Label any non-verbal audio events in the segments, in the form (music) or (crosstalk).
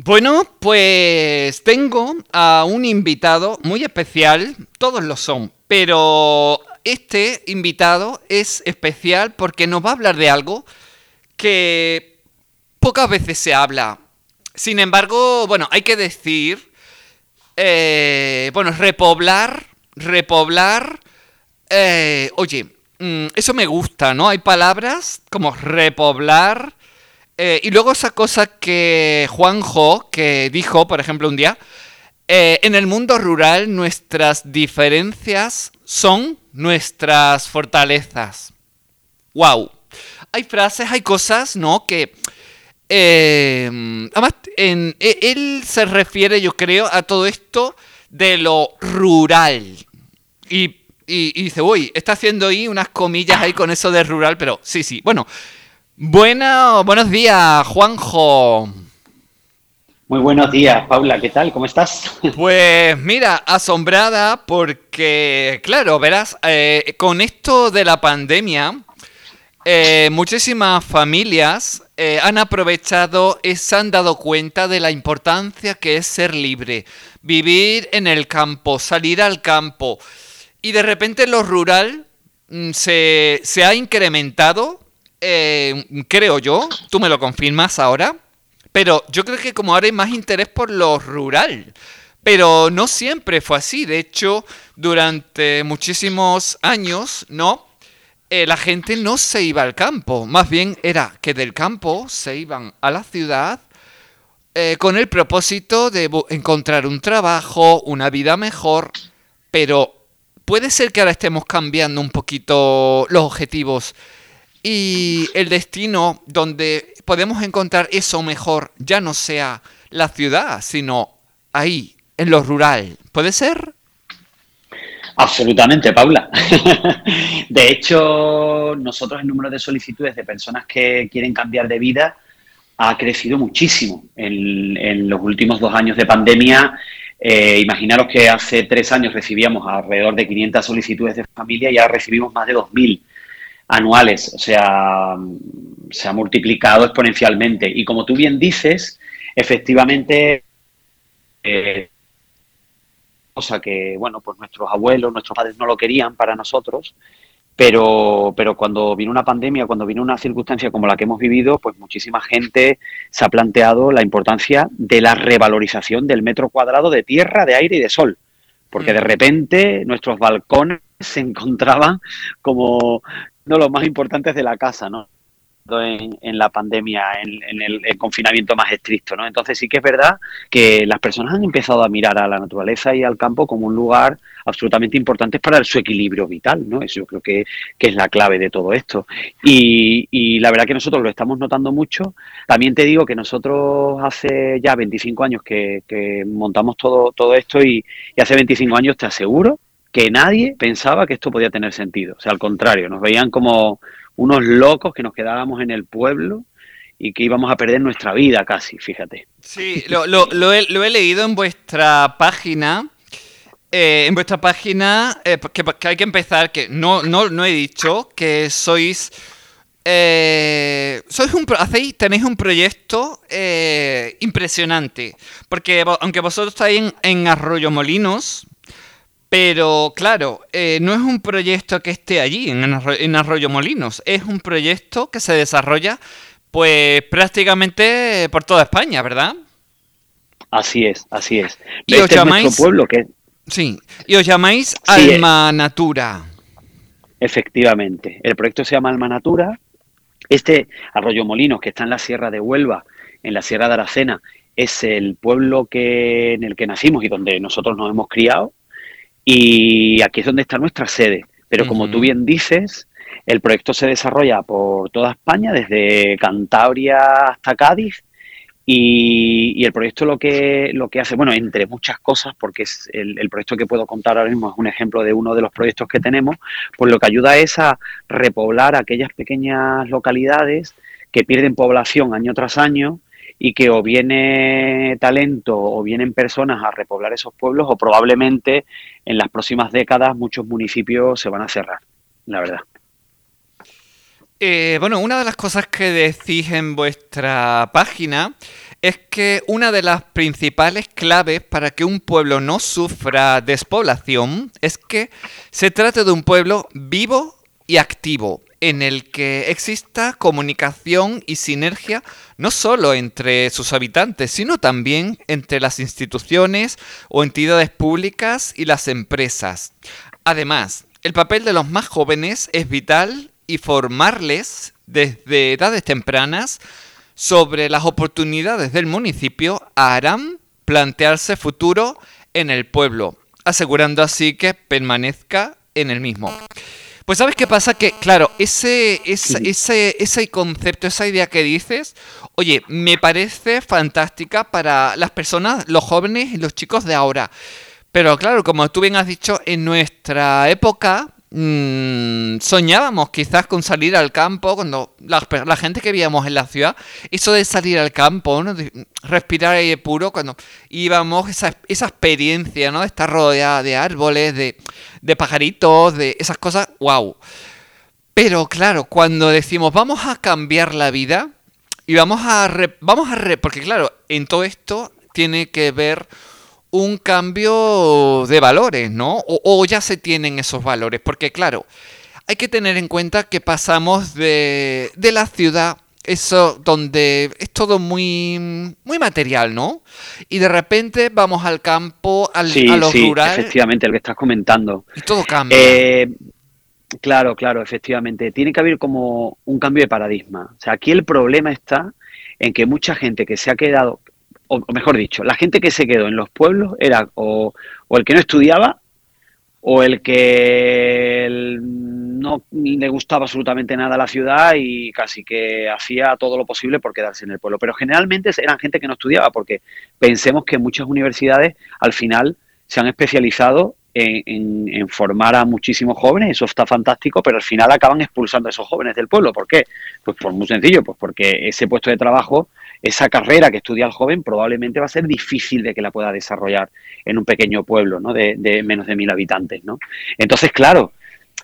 Bueno, pues tengo a un invitado muy especial, todos lo son, pero este invitado es especial porque nos va a hablar de algo que pocas veces se habla. Sin embargo, bueno, hay que decir, eh, bueno, repoblar, repoblar, eh, oye, mm, eso me gusta, ¿no? Hay palabras como repoblar, eh, y luego esa cosa que Juanjo, que dijo, por ejemplo, un día, eh, en el mundo rural nuestras diferencias son nuestras fortalezas. ¡Wow! Hay frases, hay cosas, ¿no? Que... Eh, además, e, él se refiere, yo creo, a todo esto de lo rural. Y, y dice, uy, está haciendo ahí unas comillas ahí con eso de rural, pero sí, sí. Bueno, bueno, buenos días, Juanjo. Muy buenos días, Paula, ¿qué tal? ¿Cómo estás? (laughs) Pues mira, asombrada porque, claro, verás, eh, con esto de la pandemia, eh, muchísimas familias eh, han aprovechado y se han dado cuenta de la importancia que es ser libre, vivir en el campo, salir al campo. Y de repente lo rural mm, se, se ha incrementado eh, creo yo, tú me lo confirmas ahora, pero yo creo que como ahora hay más interés por lo rural. Pero no siempre fue así. De hecho, durante muchísimos años, ¿no? Eh, la gente no se iba al campo. Más bien era que del campo se iban a la ciudad eh, con el propósito de encontrar un trabajo, una vida mejor. Pero puede ser que ahora estemos cambiando un poquito los objetivos y el destino donde podemos encontrar eso mejor ya no sea la ciudad, sino ahí, en lo rural. ¿Puede ser? Absolutamente, Paula. (laughs) De hecho, nosotros el número de solicitudes de personas que quieren cambiar de vida ha crecido muchísimo. En, los últimos dos años de pandemia, eh, imaginaros que hace tres años recibíamos alrededor de 500 solicitudes de familia y ahora recibimos más de 2.000 anuales, o sea, se ha multiplicado exponencialmente. Y como tú bien dices, efectivamente, eh, cosa que, bueno, pues nuestros abuelos, nuestros padres no lo querían para nosotros, pero, pero cuando vino una pandemia, cuando vino una circunstancia como la que hemos vivido, pues muchísima gente se ha planteado la importancia de la revalorización del metro cuadrado de tierra, de aire y de sol. Porque de mm. repente nuestros balcones se encontraban como no los más importantes de la casa, ¿no? En, la pandemia, en, el, confinamiento más estricto, ¿no? Entonces sí que es verdad que las personas han empezado a mirar a la naturaleza y al campo como un lugar absolutamente importante para su equilibrio vital, ¿no? Eso yo creo que, es la clave de todo esto. Y, la verdad que nosotros lo estamos notando mucho. También te digo que nosotros hace ya 25 años que, montamos todo, todo esto y, y hace 25 años te aseguro que nadie pensaba que esto podía tener sentido. O sea, al contrario, nos veían como unos locos que nos quedábamos en el pueblo y que íbamos a perder nuestra vida casi, fíjate. Sí, lo, he, leído en vuestra página. Eh, en vuestra página, eh, que, hay que empezar, que no, no, no he dicho, que sois... Eh, sois un, hacéis, tenéis un proyecto impresionante, porque aunque vosotros estáis en, en Arroyo Molinos, pero claro, eh, no es un proyecto que esté allí, en Arroyo, Molinos, es un proyecto que se desarrolla pues prácticamente por toda España, ¿verdad? Así es, así es. Y os este llamáis... pueblo que... Sí, y os llamáis Alma Natura. Efectivamente, el proyecto se llama Alma Natura. Este Arroyo Molinos, que está en la Sierra de Huelva, en la Sierra de Aracena, es el pueblo que, en el que nacimos y donde nosotros nos hemos criado. Y aquí es donde está nuestra sede. Pero como tú bien dices, el proyecto se desarrolla por toda España, desde Cantabria hasta Cádiz. Y, el proyecto lo que, lo que hace, bueno, entre muchas cosas, porque es el, el, proyecto que puedo contar ahora mismo es un ejemplo de uno de los proyectos que tenemos, pues lo que ayuda es a repoblar aquellas pequeñas localidades que pierden población año tras año y que o viene talento o vienen personas a repoblar esos pueblos o probablemente en las próximas décadas muchos municipios se van a cerrar, la verdad. Eh, bueno, una de las cosas que decís en vuestra página es que una de las principales claves para que un pueblo no sufra despoblación es que se trate de un pueblo vivo y activo, en el que exista comunicación y sinergia no solo entre sus habitantes, sino también entre las instituciones o entidades públicas y las empresas. Además, el papel de los más jóvenes es vital y formarles desde edades tempranas sobre las oportunidades del municipio harán plantearse futuro en el pueblo, asegurando así que permanezca en el mismo. Pues sabes qué pasa, que claro, ese, ese, ese, concepto, esa idea que dices, oye, me parece fantástica para las personas, los jóvenes y los chicos de ahora. Pero claro, como tú bien has dicho, en nuestra época mmm, soñábamos quizás con salir al campo, cuando la, gente que vivíamos en la ciudad, eso de salir al campo, ¿no? respirar aire puro, cuando íbamos, esa, esa experiencia, ¿no? De estar rodeada de árboles, de, de pajaritos, de esas cosas, wow. Pero claro, cuando decimos vamos a cambiar la vida y vamos a... vamos a porque claro, en todo esto tiene que ver un cambio de valores, ¿no? O, ya se tienen esos valores, porque claro, hay que tener en cuenta que pasamos de, de la ciudad, eso donde es todo muy, muy material, ¿no? Y de repente vamos al campo, al, a lo sí, rural. Efectivamente, el que estás comentando. Y todo cambia. Eh, claro, claro, efectivamente. Tiene que haber como un cambio de paradigma. O sea, aquí el problema está en que mucha gente que se ha quedado, o mejor dicho, la gente que se quedó en los pueblos era o, el que no estudiaba o el que no le gustaba absolutamente nada la ciudad y casi que hacía todo lo posible por quedarse en el pueblo. Pero generalmente eran gente que no estudiaba, porque pensemos que muchas universidades al final se han especializado en, formar a muchísimos jóvenes, eso está fantástico, pero al final acaban expulsando a esos jóvenes del pueblo. ¿Por qué? Pues por muy sencillo, pues porque ese puesto de trabajo, esa carrera que estudia el joven, probablemente va a ser difícil de que la pueda desarrollar en un pequeño pueblo, ¿no? De, menos de mil habitantes, ¿no? Entonces, claro,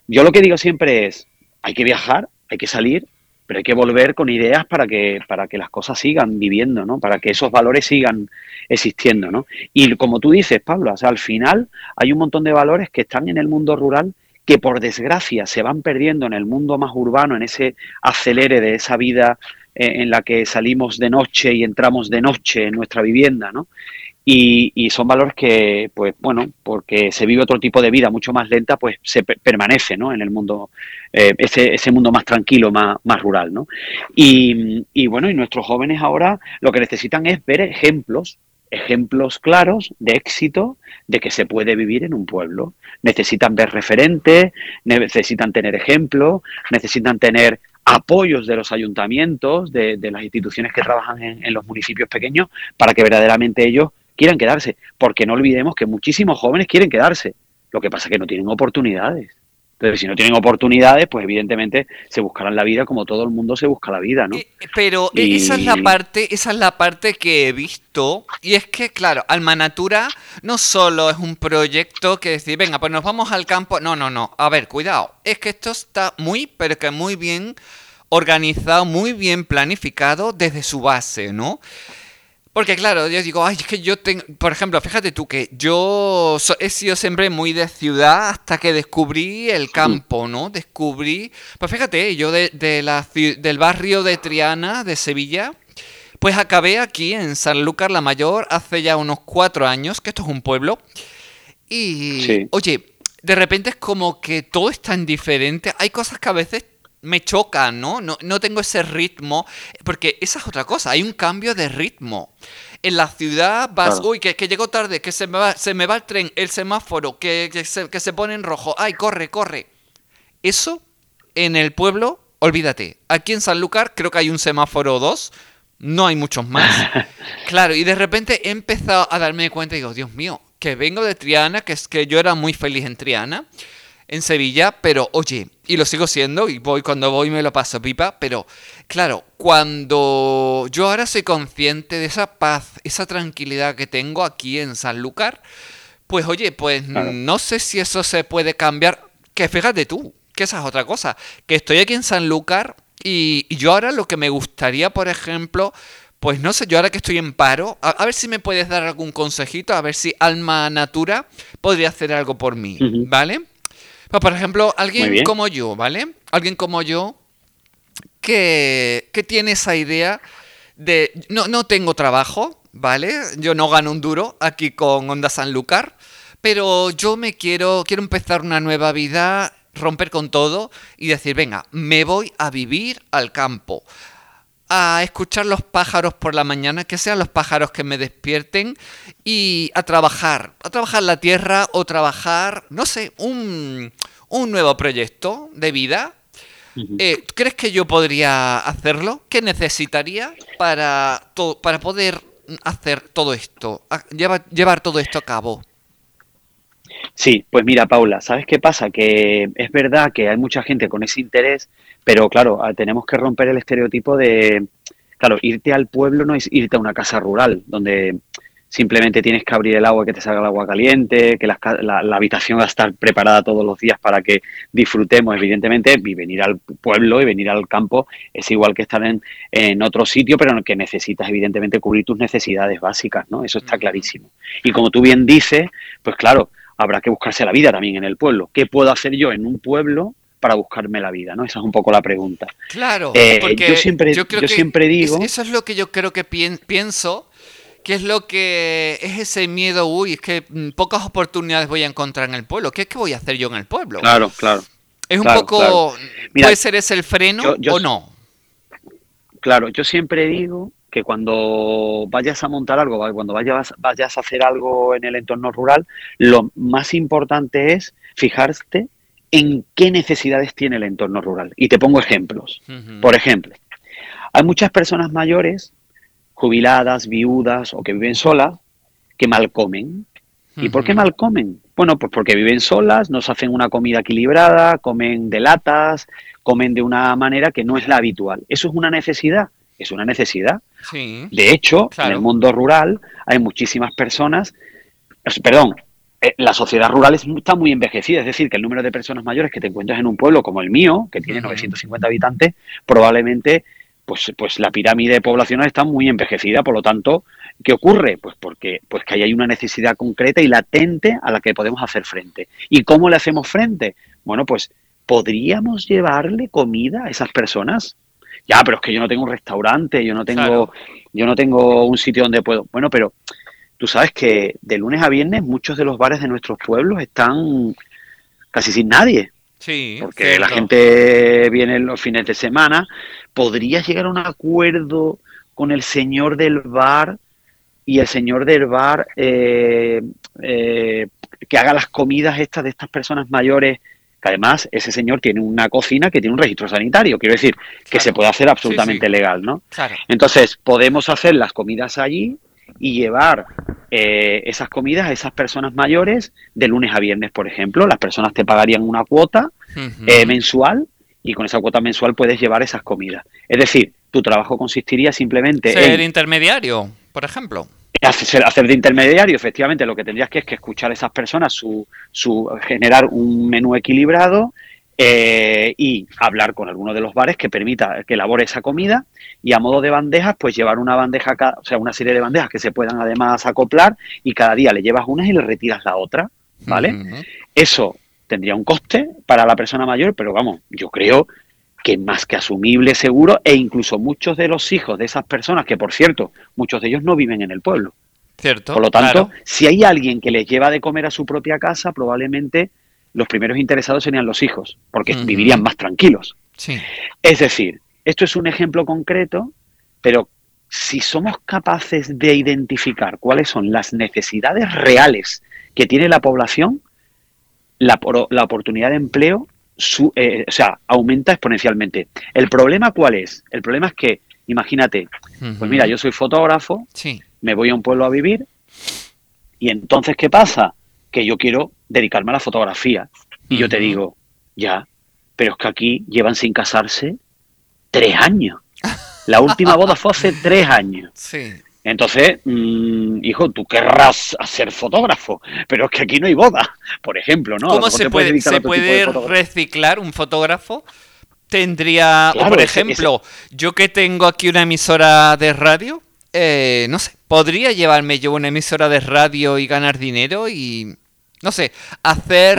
yo lo que digo siempre es, hay que viajar, hay que salir, pero hay que volver con ideas para que, para que las cosas sigan viviendo, ¿no? Para que esos valores sigan existiendo, ¿no? Y como tú dices, Pablo, al final hay un montón de valores que están en el mundo rural que por desgracia se van perdiendo en el mundo más urbano, en ese acelere de esa vida eh, en la que salimos de noche y entramos de noche en nuestra vivienda, ¿no? Y, son valores que, pues bueno, porque se vive otro tipo de vida mucho más lenta, pues se permanece, ¿no? En el mundo, eh, ese, ese mundo más tranquilo, más, más rural, ¿no? Y, y bueno, y nuestros jóvenes ahora lo que necesitan es ver ejemplos ejemplos claros de éxito de que se puede vivir en un pueblo. Necesitan ver referentes, necesitan tener ejemplos, necesitan tener apoyos de los ayuntamientos, de, las instituciones que trabajan en, los municipios pequeños, para que verdaderamente ellos quieran quedarse, porque no olvidemos que muchísimos jóvenes quieren quedarse, lo que pasa es que no tienen oportunidades. Entonces, si no tienen oportunidades, pues evidentemente se buscarán la vida como todo el mundo se busca la vida, ¿no? Eh, pero e, esa es la parte, esa es la parte que he visto, y es que, claro, Alma Natura no solo es un proyecto que decir, venga, pues nos vamos al campo. No, no, no. A ver, cuidado. Es que esto está muy, pero que muy bien organizado, muy bien planificado desde su base, ¿no? Porque claro, yo digo, ay, es que yo tengo, por ejemplo, fíjate tú que yo he sido siempre muy de ciudad hasta que descubrí el campo, ¿no? Descubrí, pues fíjate, yo de, la, del barrio de Triana, de Sevilla, pues acabé aquí en Sanlúcar la Mayor hace ya unos cuatro años, que esto es un pueblo. Y, oye, de repente es como que todo es tan diferente. Hay cosas que a veces me choca, ¿no? ¿no? No tengo ese ritmo, porque esa es otra cosa, hay un cambio de ritmo. En la ciudad vas, uy, que, que llego tarde, que se me, va, se me va el tren, el semáforo, que, que, se, que se pone en rojo, ay, corre, corre. Eso, en el pueblo, olvídate. Aquí en Sanlúcar creo que hay un semáforo 2, no hay muchos más. (laughs) claro, y de repente he empezado a darme cuenta y digo, Dios mío, que vengo de Triana, que es que yo era muy feliz en Triana en Sevilla, pero oye, y lo sigo siendo, y voy cuando voy me lo paso pipa, pero claro, cuando yo ahora soy consciente de esa paz, esa tranquilidad que tengo aquí en Sanlúcar, pues oye, pues no sé si eso se puede cambiar, que fíjate tú, que esa es otra cosa, que estoy aquí en Sanlúcar y, y yo ahora lo que me gustaría, por ejemplo, pues no sé, yo ahora que estoy en paro, a, ver si me puedes dar algún consejito, a ver si Alma Natura podría hacer algo por mí, ¿vale? Por ejemplo, alguien como yo, ¿vale? Alguien como yo que, que tiene esa idea de... No, no tengo trabajo, ¿vale? Yo no gano un duro aquí con Onda Sanlúcar, pero yo me quiero, quiero empezar una nueva vida, romper con todo y decir, venga, me voy a vivir al campo, a escuchar los pájaros por la mañana, que sean los pájaros que me despierten y a trabajar, a trabajar la tierra o trabajar, no sé, un, un nuevo proyecto de vida. Eh, ¿Crees que yo podría hacerlo? ¿Qué necesitaría para, para poder hacer todo esto, llevar, llevar todo esto a cabo? Sí, pues mira, Paula, ¿sabes qué pasa? Que es verdad que hay mucha gente con ese interés, pero claro, ah, tenemos que romper el estereotipo de, claro, irte al pueblo no es irte a una casa rural, donde simplemente tienes que abrir el agua y que te salga el agua caliente, que la, habitación va a estar preparada todos los días para que disfrutemos, evidentemente, y venir al pueblo y venir al campo es igual que estar en, en otro sitio, pero en el que necesitas, evidentemente, cubrir tus necesidades básicas, ¿no? Eso está clarísimo. Y como tú bien dices, pues claro, habrá que buscarse la vida también en el pueblo. ¿Qué puedo hacer yo en un pueblo para buscarme la vida? ¿no? Esa es un poco la pregunta. Claro, eh, yo siempre, yo, siempre digo... eso es lo que yo creo que pienso, que es lo que es ese miedo, uy, es que mm, pocas oportunidades voy a encontrar en el pueblo. ¿Qué, qué voy a hacer yo en el pueblo? Claro, claro. Es un poco... ¿Puede ser ese el freno o no? Claro, yo siempre digo que cuando vayas a montar algo, cuando vayas, vayas a hacer algo en el entorno rural, lo más importante es fijarte en qué necesidades tiene el entorno rural. Y te pongo ejemplos. Por ejemplo, hay muchas personas mayores, jubiladas, viudas o que viven solas, que mal comen. ¿Y por qué mal comen? Bueno, pues porque viven solas, no se hacen una comida equilibrada, comen de latas, comen de una manera que no es la habitual. ¿Eso es una necesidad? es una necesidad. de hecho, en el mundo rural hay muchísimas personas, perdón, la sociedad rural está muy envejecida, es decir, que el número de personas mayores que te encuentras en un pueblo como el mío, que tiene 950 habitantes, probablemente pues, pues la pirámide poblacional está muy envejecida, por lo tanto, ¿qué ocurre? Pues porque pues que ahí hay una necesidad concreta y latente a la que podemos hacer frente. ¿Y cómo le hacemos frente? Bueno, pues ¿podríamos llevarle comida a esas personas? ya, pero es que yo no tengo un restaurante, yo no tengo, yo no tengo un sitio donde puedo. Bueno, pero tú sabes que de lunes a viernes muchos de los bares de nuestros pueblos están casi sin nadie. Sí. Porque la gente viene los fines de semana. ¿Podrías llegar a un acuerdo con el señor del bar y el señor del bar eh, eh, que haga las comidas estas de estas personas mayores además ese señor tiene una cocina que tiene un registro sanitario, quiero decir, que se puede hacer absolutamente legal, ¿no? Entonces, podemos hacer las comidas allí y llevar eh, esas comidas a esas personas mayores de lunes a viernes, por ejemplo. Las personas te pagarían una cuota eh, mensual y con esa cuota mensual puedes llevar esas comidas. Es decir, tu trabajo consistiría simplemente Ser intermediario, por ejemplo hacer, de intermediario, efectivamente, lo que tendrías que es que escuchar a esas personas, su, su generar un menú equilibrado eh, y hablar con alguno de los bares que permita que elabore esa comida y a modo de bandejas, pues llevar una bandeja, o sea, una serie de bandejas que se puedan además acoplar y cada día le llevas una y le retiras la otra, ¿vale? Eso tendría un coste para la persona mayor, pero vamos, yo creo que más que asumible seguro e incluso muchos de los hijos de esas personas, que por cierto, muchos de ellos no viven en el pueblo. Cierto. Por lo tanto, si hay alguien que les lleva de comer a su propia casa, probablemente los primeros interesados serían los hijos, porque vivirían más tranquilos. Sí. Es decir, esto es un ejemplo concreto, pero si somos capaces de identificar cuáles son las necesidades reales que tiene la población, la, la oportunidad de empleo eh, o sea, aumenta exponencialmente. ¿El problema cuál es? El problema es que, imagínate, pues mira, yo soy fotógrafo, me voy a un pueblo a vivir y entonces, ¿qué pasa? Que yo quiero dedicarme a la fotografía. Y yo te digo, ya, pero es que aquí llevan sin casarse tres años. La última boda fue hace (laughs) tres años. Sí. Entonces, mm, hijo, tú querrás ser fotógrafo, pero es que aquí no hay boda, por ejemplo, ¿no? ¿Cómo se puede, se puede reciclar un fotógrafo? Tendría, por ejemplo, yo que tengo aquí una emisora de radio, eh, no sé, podría llevarme yo una emisora de radio y ganar dinero y, no sé, hacer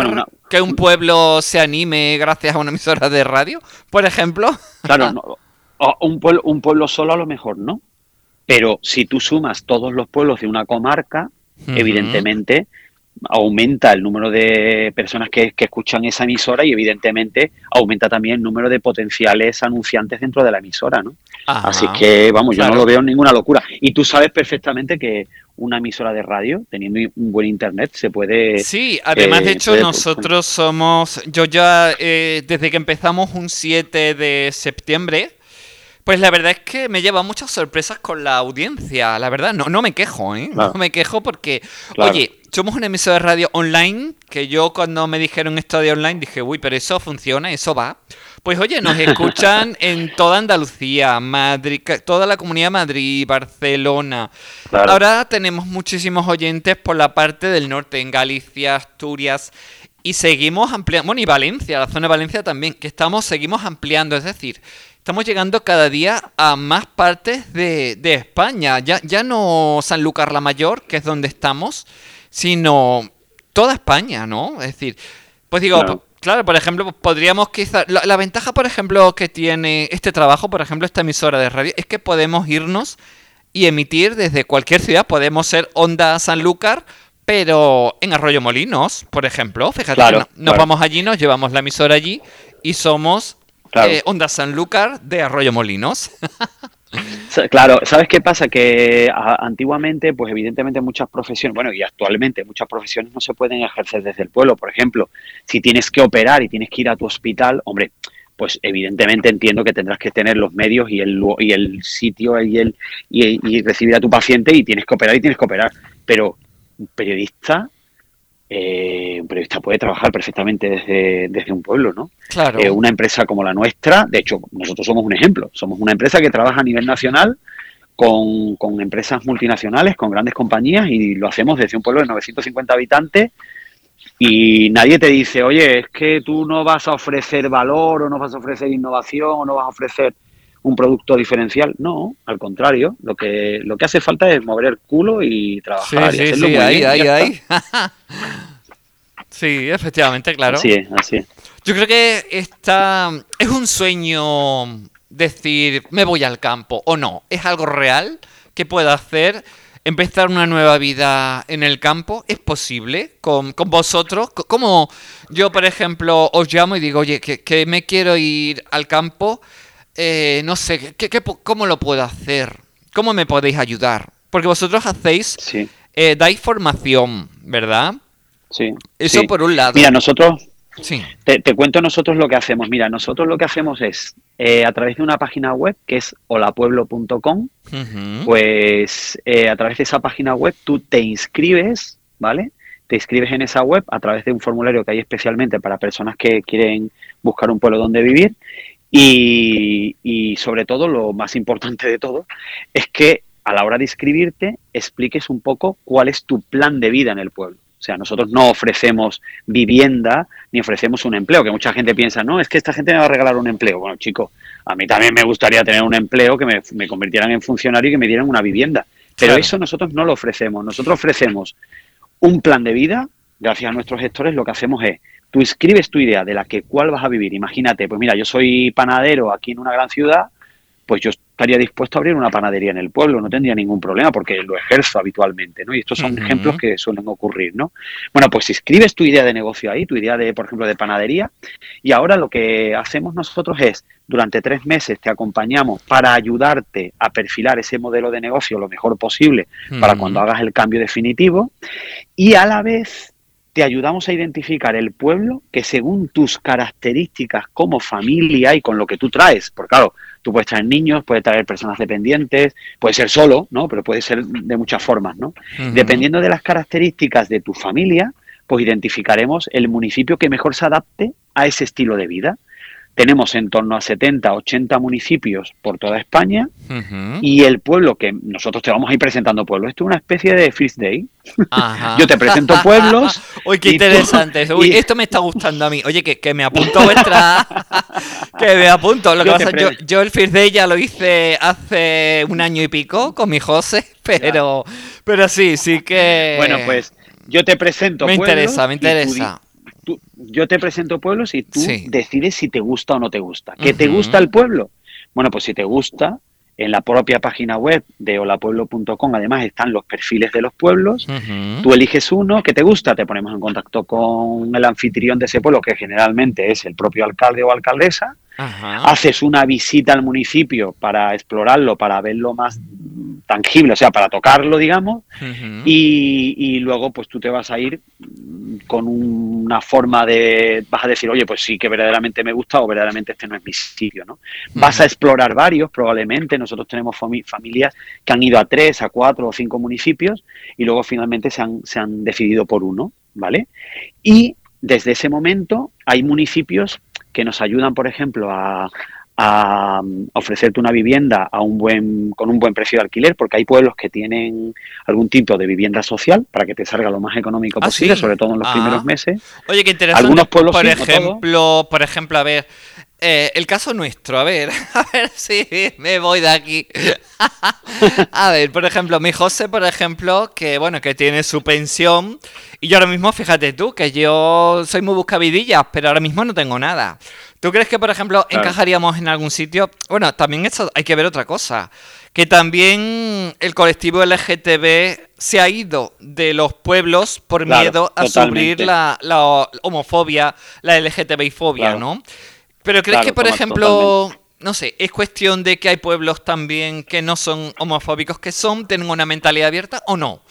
que un pueblo se anime gracias a una emisora de radio, por ejemplo. Claro, (laughs) no, un, pueblo, un pueblo solo a lo mejor no, pero si tú sumas todos los pueblos de una comarca, evidentemente aumenta el número de personas que, escuchan esa emisora y evidentemente aumenta también el número de potenciales anunciantes dentro de la emisora, ¿no? Así que, vamos, yo no lo veo ninguna locura. Y tú sabes perfectamente que una emisora de radio, teniendo un buen internet, se puede... Sí, además, de eh, hecho, nosotros somos... Yo ya, eh, desde que empezamos un 7 de septiembre, pues la verdad es que me lleva muchas sorpresas con la audiencia, la verdad. No, no me quejo, ¿eh? No me quejo porque, oye, somos una emisora de radio online, que yo cuando me dijeron esto de online dije, uy, pero eso funciona, eso va. Pues oye, nos (laughs) escuchan en toda Andalucía, Madrid, toda la comunidad de Madrid, Barcelona. Ahora tenemos muchísimos oyentes por la parte del norte, en Galicia, Asturias, y seguimos ampliando, bueno, y Valencia, la zona de Valencia también, que estamos, seguimos ampliando, es decir, Estamos llegando cada día a más partes de, España. Ya, ya no Sanlúcar la Mayor, que es donde estamos, sino toda España, ¿no? Es decir, pues digo, claro, por ejemplo, podríamos quizás... La, ventaja, por ejemplo, que tiene este trabajo, por ejemplo, esta emisora de radio, es que podemos irnos y emitir desde cualquier ciudad. Podemos ser Onda Sanlúcar, pero en Arroyo Molinos, por ejemplo. Fíjate, nos vamos allí, nos llevamos la emisora allí y somos eh, Onda Sanlúcar de Arroyo Molinos. (laughs) Claro, ¿sabes qué pasa? Que antiguamente, pues evidentemente muchas profesiones, bueno, y actualmente muchas profesiones no se pueden ejercer desde el pueblo. Por ejemplo, si tienes que operar y tienes que ir a tu hospital, hombre, pues evidentemente entiendo que tendrás que tener los medios y el, y el sitio y, el, y recibir a tu paciente y tienes que operar y tienes que operar. Pero un periodista eh, un periodista puede trabajar perfectamente desde, desde un pueblo, ¿no? Claro. Eh, una empresa como la nuestra, de hecho, nosotros somos un ejemplo, somos una empresa que trabaja a nivel nacional con, con empresas multinacionales, con grandes compañías y lo hacemos desde un pueblo de 950 habitantes y nadie te dice, oye, es que tú no vas a ofrecer valor o no vas a ofrecer innovación o no vas a ofrecer un producto diferencial. No, al contrario, lo que, lo que hace falta es mover el culo y trabajar. Sí, sí, sí, ahí, ahí, ahí. (laughs) sí, efectivamente, claro. Así es, así es. Yo creo que esta es un sueño decir, me voy al campo o no. Es algo real que puedo hacer. Empezar una nueva vida en el campo, ¿es posible con, con vosotros? Como yo, por ejemplo, os llamo y digo, oye, que, que me quiero ir al campo, eh, no sé, ¿qué, cómo lo puedo hacer? ¿Cómo me podéis ayudar? Porque vosotros hacéis, eh, dais formación, ¿verdad? Sí. Eso por un lado. Mira, nosotros, sí. te, cuento nosotros lo que hacemos. Mira, nosotros lo que hacemos es, eh, a través de una página web que es holapueblo.com, pues a través de esa página web tú te inscribes, ¿vale? Te inscribes en esa web a través de un formulario que hay especialmente para personas que quieren buscar un pueblo donde vivir y, sobre todo, lo más importante de todo, es que a la hora de inscribirte expliques un poco cuál es tu plan de vida en el pueblo. O sea, nosotros no ofrecemos vivienda ni ofrecemos un empleo, que mucha gente piensa, no, es que esta gente me va a regalar un empleo. Bueno, chico, a mí también me gustaría tener un empleo que me, convirtieran en funcionario y que me dieran una vivienda. Pero eso nosotros no lo ofrecemos. Nosotros ofrecemos un plan de vida, gracias a nuestros gestores, lo que hacemos es tú escribes tu idea de la que cuál vas a vivir. Imagínate, pues mira, yo soy panadero aquí en una gran ciudad, pues yo estaría dispuesto a abrir una panadería en el pueblo, no tendría ningún problema porque lo ejerzo habitualmente, ¿no? Y estos son ejemplos que suelen ocurrir, ¿no? Bueno, pues escribes tu idea de negocio ahí, tu idea de, por ejemplo, de panadería, y ahora lo que hacemos nosotros es, durante tres meses te acompañamos para ayudarte a perfilar ese modelo de negocio lo mejor posible para cuando hagas el cambio definitivo, y a la vez te ayudamos a identificar el pueblo que según tus características como familia y con lo que tú traes, porque claro, tú puedes traer niños, puedes traer personas dependientes, puede ser solo, ¿no? Pero puede ser de muchas formas, ¿no? Dependiendo de las características de tu familia, pues identificaremos el municipio que mejor se adapte a ese estilo de vida. Tenemos en torno a 70, 80 municipios por toda España y el pueblo que nosotros te vamos a ir presentando pueblos. Esto es una especie de First Day. (laughs) Yo te presento (laughs) pueblos. Uy, qué interesante. Uy, esto me está gustando a mí. Oye, que, me (laughs) apunto vuestra. que me apunto. Lo que yo, yo, el First Day ya lo hice hace un año y pico con mi José, pero, pero sí, sí que. Bueno, pues yo te presento. Me interesa, me interesa yo te presento pueblos y tú decides si te gusta o no te gusta. ¿Que te gusta el pueblo? Bueno, pues si te gusta, en la propia página web de holapueblo.com además están los perfiles de los pueblos. Tú eliges uno que te gusta, te ponemos en contacto con el anfitrión de ese pueblo, que generalmente es el propio alcalde o alcaldesa. Haces una visita al municipio para explorarlo, para verlo más tangible, o sea, para tocarlo, digamos, y, luego pues tú te vas a ir con una forma de, vas a decir, oye, pues sí que verdaderamente me gusta o verdaderamente este no es mi sitio, ¿no? Vas a explorar varios, probablemente, nosotros tenemos familias que han ido a tres, a cuatro o cinco municipios y luego finalmente se han, se han decidido por uno, ¿vale? Y desde ese momento hay municipios que nos ayudan, por ejemplo, a, ofrecerte una vivienda a un buen, con un buen precio de alquiler, porque hay pueblos que tienen algún tipo de vivienda social para que te salga lo más económico ¿Ah, posible, sobre todo en los primeros ah. meses. Oye, qué interesante. Algunos pueblos, por ejemplo, por ejemplo, a ver, eh, el caso nuestro, a ver, (laughs) a ver si me voy de aquí. (laughs) a ver, por ejemplo, mi José, por ejemplo, que bueno, que tiene su pensión. Y yo ahora mismo, fíjate tú, que yo soy muy buscavidillas, pero ahora mismo no tengo nada. ¿Tú crees que, por ejemplo, encajaríamos en algún sitio? Bueno, también esto hay que ver otra cosa. Que también el colectivo LGTB se ha ido de los pueblos por miedo a sufrir la, homofobia, la LGTBI-fobia, ¿no? Pero ¿crees que, por ejemplo, no sé, es cuestión de que hay pueblos también que no son homofóbicos, que son, tienen una mentalidad abierta o no?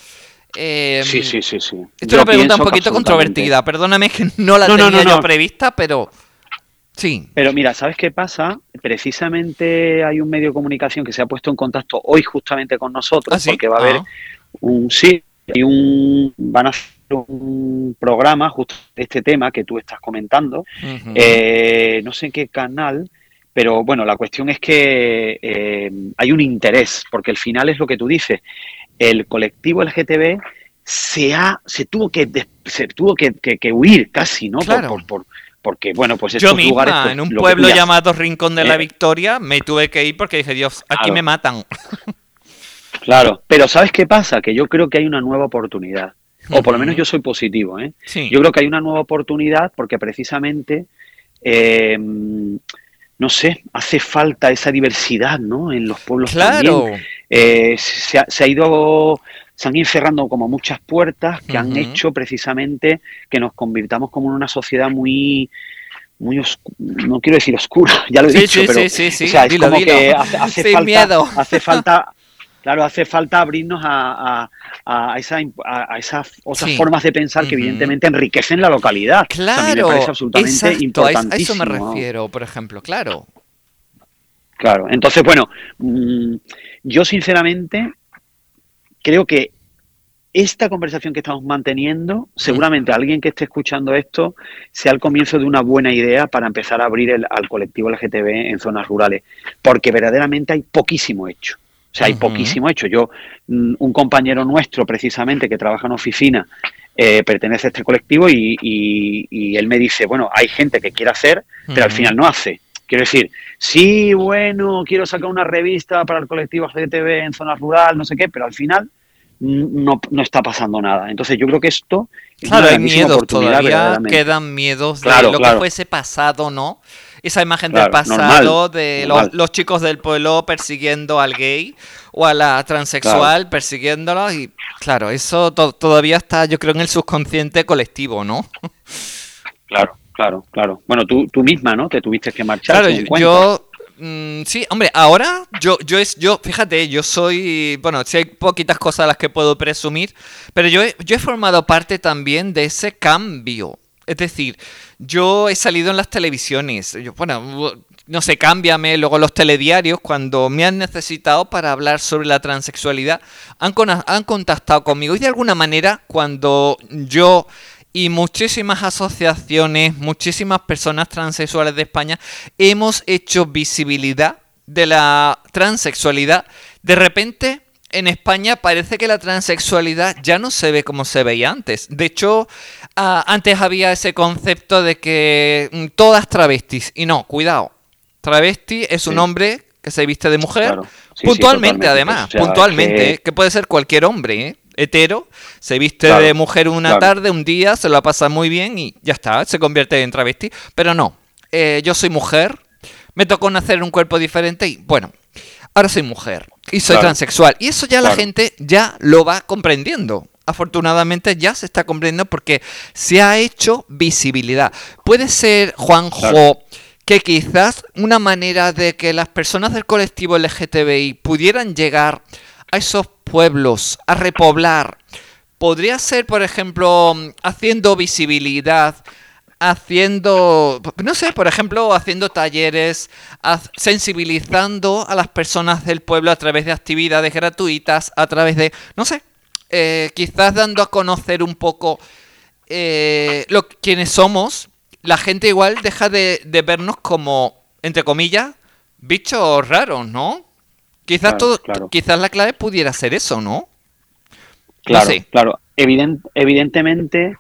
Em, sí, sí, sí, sí. Esto es una pregunta un poquito controvertida. Perdóname que (laughs) no la tenía yo prevista, pero sí. Pero mira, ¿sabes qué pasa? Precisamente hay un medio de comunicación que se ha puesto en contacto hoy justamente con nosotros, ¿Ah, porque va a haber ah. un sí y un van a un programa justo de este tema que tú estás comentando. Eh, no sé en qué canal, pero bueno, la cuestión es que eh, hay un interés, porque al final es lo que tú dices. El colectivo LGTB se ha, se tuvo que se tuvo que, huir casi, ¿no? Por, porque bueno, pues estos Yo misma, pues, en un pueblo llamado Rincón de la eh. Victoria, me tuve que ir porque dije, Dios, aquí me matan. Claro, pero ¿sabes qué pasa? Que yo creo que hay una nueva oportunidad o por lo menos yo soy positivo. ¿eh? Yo creo que hay una nueva oportunidad porque precisamente, eh, no sé, hace falta esa diversidad ¿no? en los pueblos claro. Eh, se, ha, ido, se han ido cerrando como muchas puertas que han hecho precisamente que nos convirtamos como en una sociedad muy muy no quiero decir oscura, (laughs) ya lo he dicho, pero sí, o sea, es como que hace, (laughs) falta, miedo. hace falta Claro, hace falta abrirnos a, esas otras formas de pensar que evidentemente enriquecen la localidad. Claro, absolutamente A eso me refiero, por ejemplo, claro. Claro, entonces, bueno, mm, yo sinceramente creo que esta conversación que estamos manteniendo, seguramente alguien que esté escuchando esto sea el comienzo de una buena idea para empezar a abrir el, al colectivo LGTB en zonas rurales, porque verdaderamente hay poquísimo hecho. O sea, hay poquísimo hecho. Yo, mm, un compañero nuestro precisamente que trabaja en oficina, eh, pertenece a este colectivo y, él me dice, bueno, hay gente que quiere hacer, pero al final no hace. Quiero decir, sí, bueno, quiero sacar una revista para el colectivo LGTB en zona rural, no sé qué, pero al final no, no está pasando nada. Entonces yo creo que esto... claro, hay miedos todavía, quedan miedos de lo que fuese pasado, ¿no? Esa imagen del pasado de los, chicos del pueblo persiguiendo al gay o a la transexual persiguiéndolo y claro, eso todavía está yo creo en el subconsciente colectivo, ¿no? (laughs) Claro, claro, claro. Bueno, tú, tú misma, ¿no? Te tuviste que marchar. Claro, yo... Mm, sí, hombre, ahora yo, yo es, yo, fíjate, yo soy, bueno, si hay poquitas cosas a las que puedo presumir, pero yo yo he formado parte también de ese cambio. Es decir, yo he salido en las televisiones. bueno, no sé, cámbiame. Luego los telediarios, cuando me han necesitado para hablar sobre la transexualidad, han, contactado conmigo. Y de alguna manera, cuando yo y muchísimas asociaciones, muchísimas personas transexuales de España hemos hecho visibilidad de la transexualidad. De repente, en España parece que la transexualidad ya no se ve como se veía antes. De hecho, ah, antes había ese concepto de que mm, todas travestis. Y no, cuidado. Travesti es un hombre que se viste de mujer. puntualmente, además. puntualmente. Que... puede ser cualquier hombre, ¿eh? hetero, se viste de mujer una tarde, un día, se lo pasa muy bien y ya está, se convierte en travesti. Pero no, eh, yo soy mujer, me tocó nacer en un cuerpo diferente y bueno, ahora soy mujer y soy transexual. Y eso ya la gente ya lo va comprendiendo. Afortunadamente ya se está comprendiendo porque se ha hecho visibilidad. Puede ser, Juanjo, que quizás una manera de que las personas del colectivo LGTBI pudieran llegar a esos pueblos, a repoblar, podría ser, por ejemplo, haciendo visibilidad, haciendo, no sé, por ejemplo, haciendo talleres, sensibilizando a las personas del pueblo a través de actividades gratuitas, a través de, no sé, eh, quizás dando a conocer un poco eh, lo, quiénes somos. La gente igual deja de, vernos como, entre comillas, bichos raros, ¿no? Quizás todo, quizás la clave pudiera ser eso, ¿no? Claro, claro. evidentemente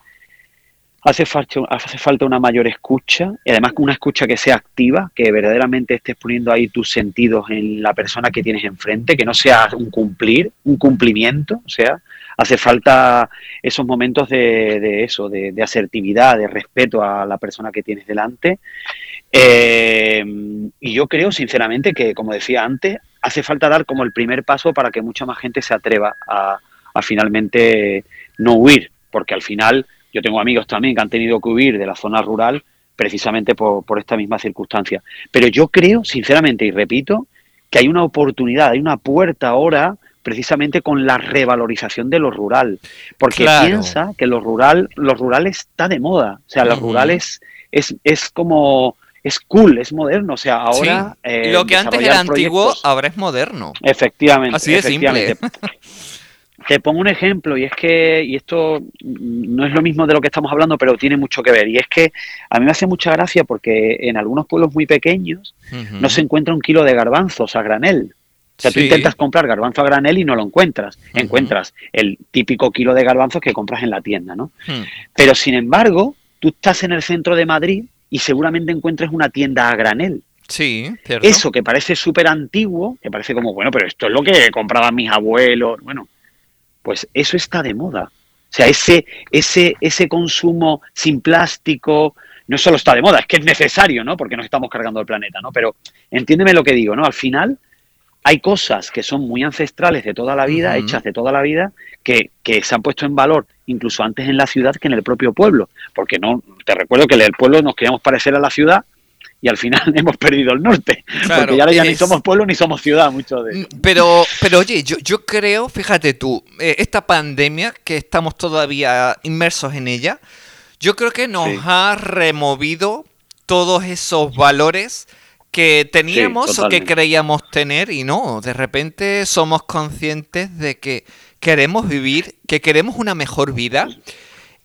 hace falta, hace falta una mayor escucha y además una escucha que sea activa, que verdaderamente estés poniendo ahí tus sentidos en la persona que tienes enfrente, que no sea un cumplir, un cumplimiento, o sea, hace falta esos momentos de, eso, de, asertividad, de respeto a la persona que tienes delante. Eh, y yo creo, sinceramente, que, como decía antes, hace falta dar como el primer paso para que mucha más gente se atreva a finalmente no huir, porque al final yo tengo amigos también que han tenido que huir de la zona rural precisamente por, esta misma circunstancia. Pero yo creo, sinceramente, y repito, que hay una oportunidad, hay una puerta ahora precisamente con la revalorización de lo rural. Porque piensa que lo rural, lo rural está de moda. O sea, lo rural es, es, como es cool, es moderno. O sea, ahora. Eh, lo que antes era antiguo, ahora es moderno. Efectivamente. Así de simple. (laughs) Te pongo un ejemplo y es que, y esto no es lo mismo de lo que estamos hablando, pero tiene mucho que ver. Y es que a mí me hace mucha gracia porque en algunos pueblos muy pequeños no se encuentra un kilo de garbanzos a granel. O sea, tú intentas comprar garbanzo a granel y no lo encuentras. Encuentras el típico kilo de garbanzos que compras en la tienda, ¿no? Hmm. Pero sin embargo, tú estás en el centro de Madrid y seguramente encuentres una tienda a granel. Sí, cierto. Eso que parece súper antiguo, que parece como, bueno, pero esto es lo que compraban mis abuelos. Bueno, pues eso está de moda. O sea, ese, ese, ese consumo sin plástico no solo está de moda, es que es necesario, ¿no? Porque nos estamos cargando el planeta, ¿no? Pero entiéndeme lo que digo, ¿no? Al final hay cosas que son muy ancestrales de toda la vida, hechas de toda la vida, que, que, se han puesto en valor incluso antes en la ciudad que en el propio pueblo. Porque no, te recuerdo que en el pueblo nos queríamos parecer a la ciudad y al final (laughs) hemos perdido el norte. porque ya, ya ni somos pueblo ni somos ciudad, mucho de mm, Pero, pero oye, yo, yo creo, fíjate tú, eh, esta pandemia que estamos todavía inmersos en ella, yo creo que nos ha removido todos esos valores que teníamos o que creíamos tener y no, de repente somos conscientes de que queremos vivir, que queremos una mejor vida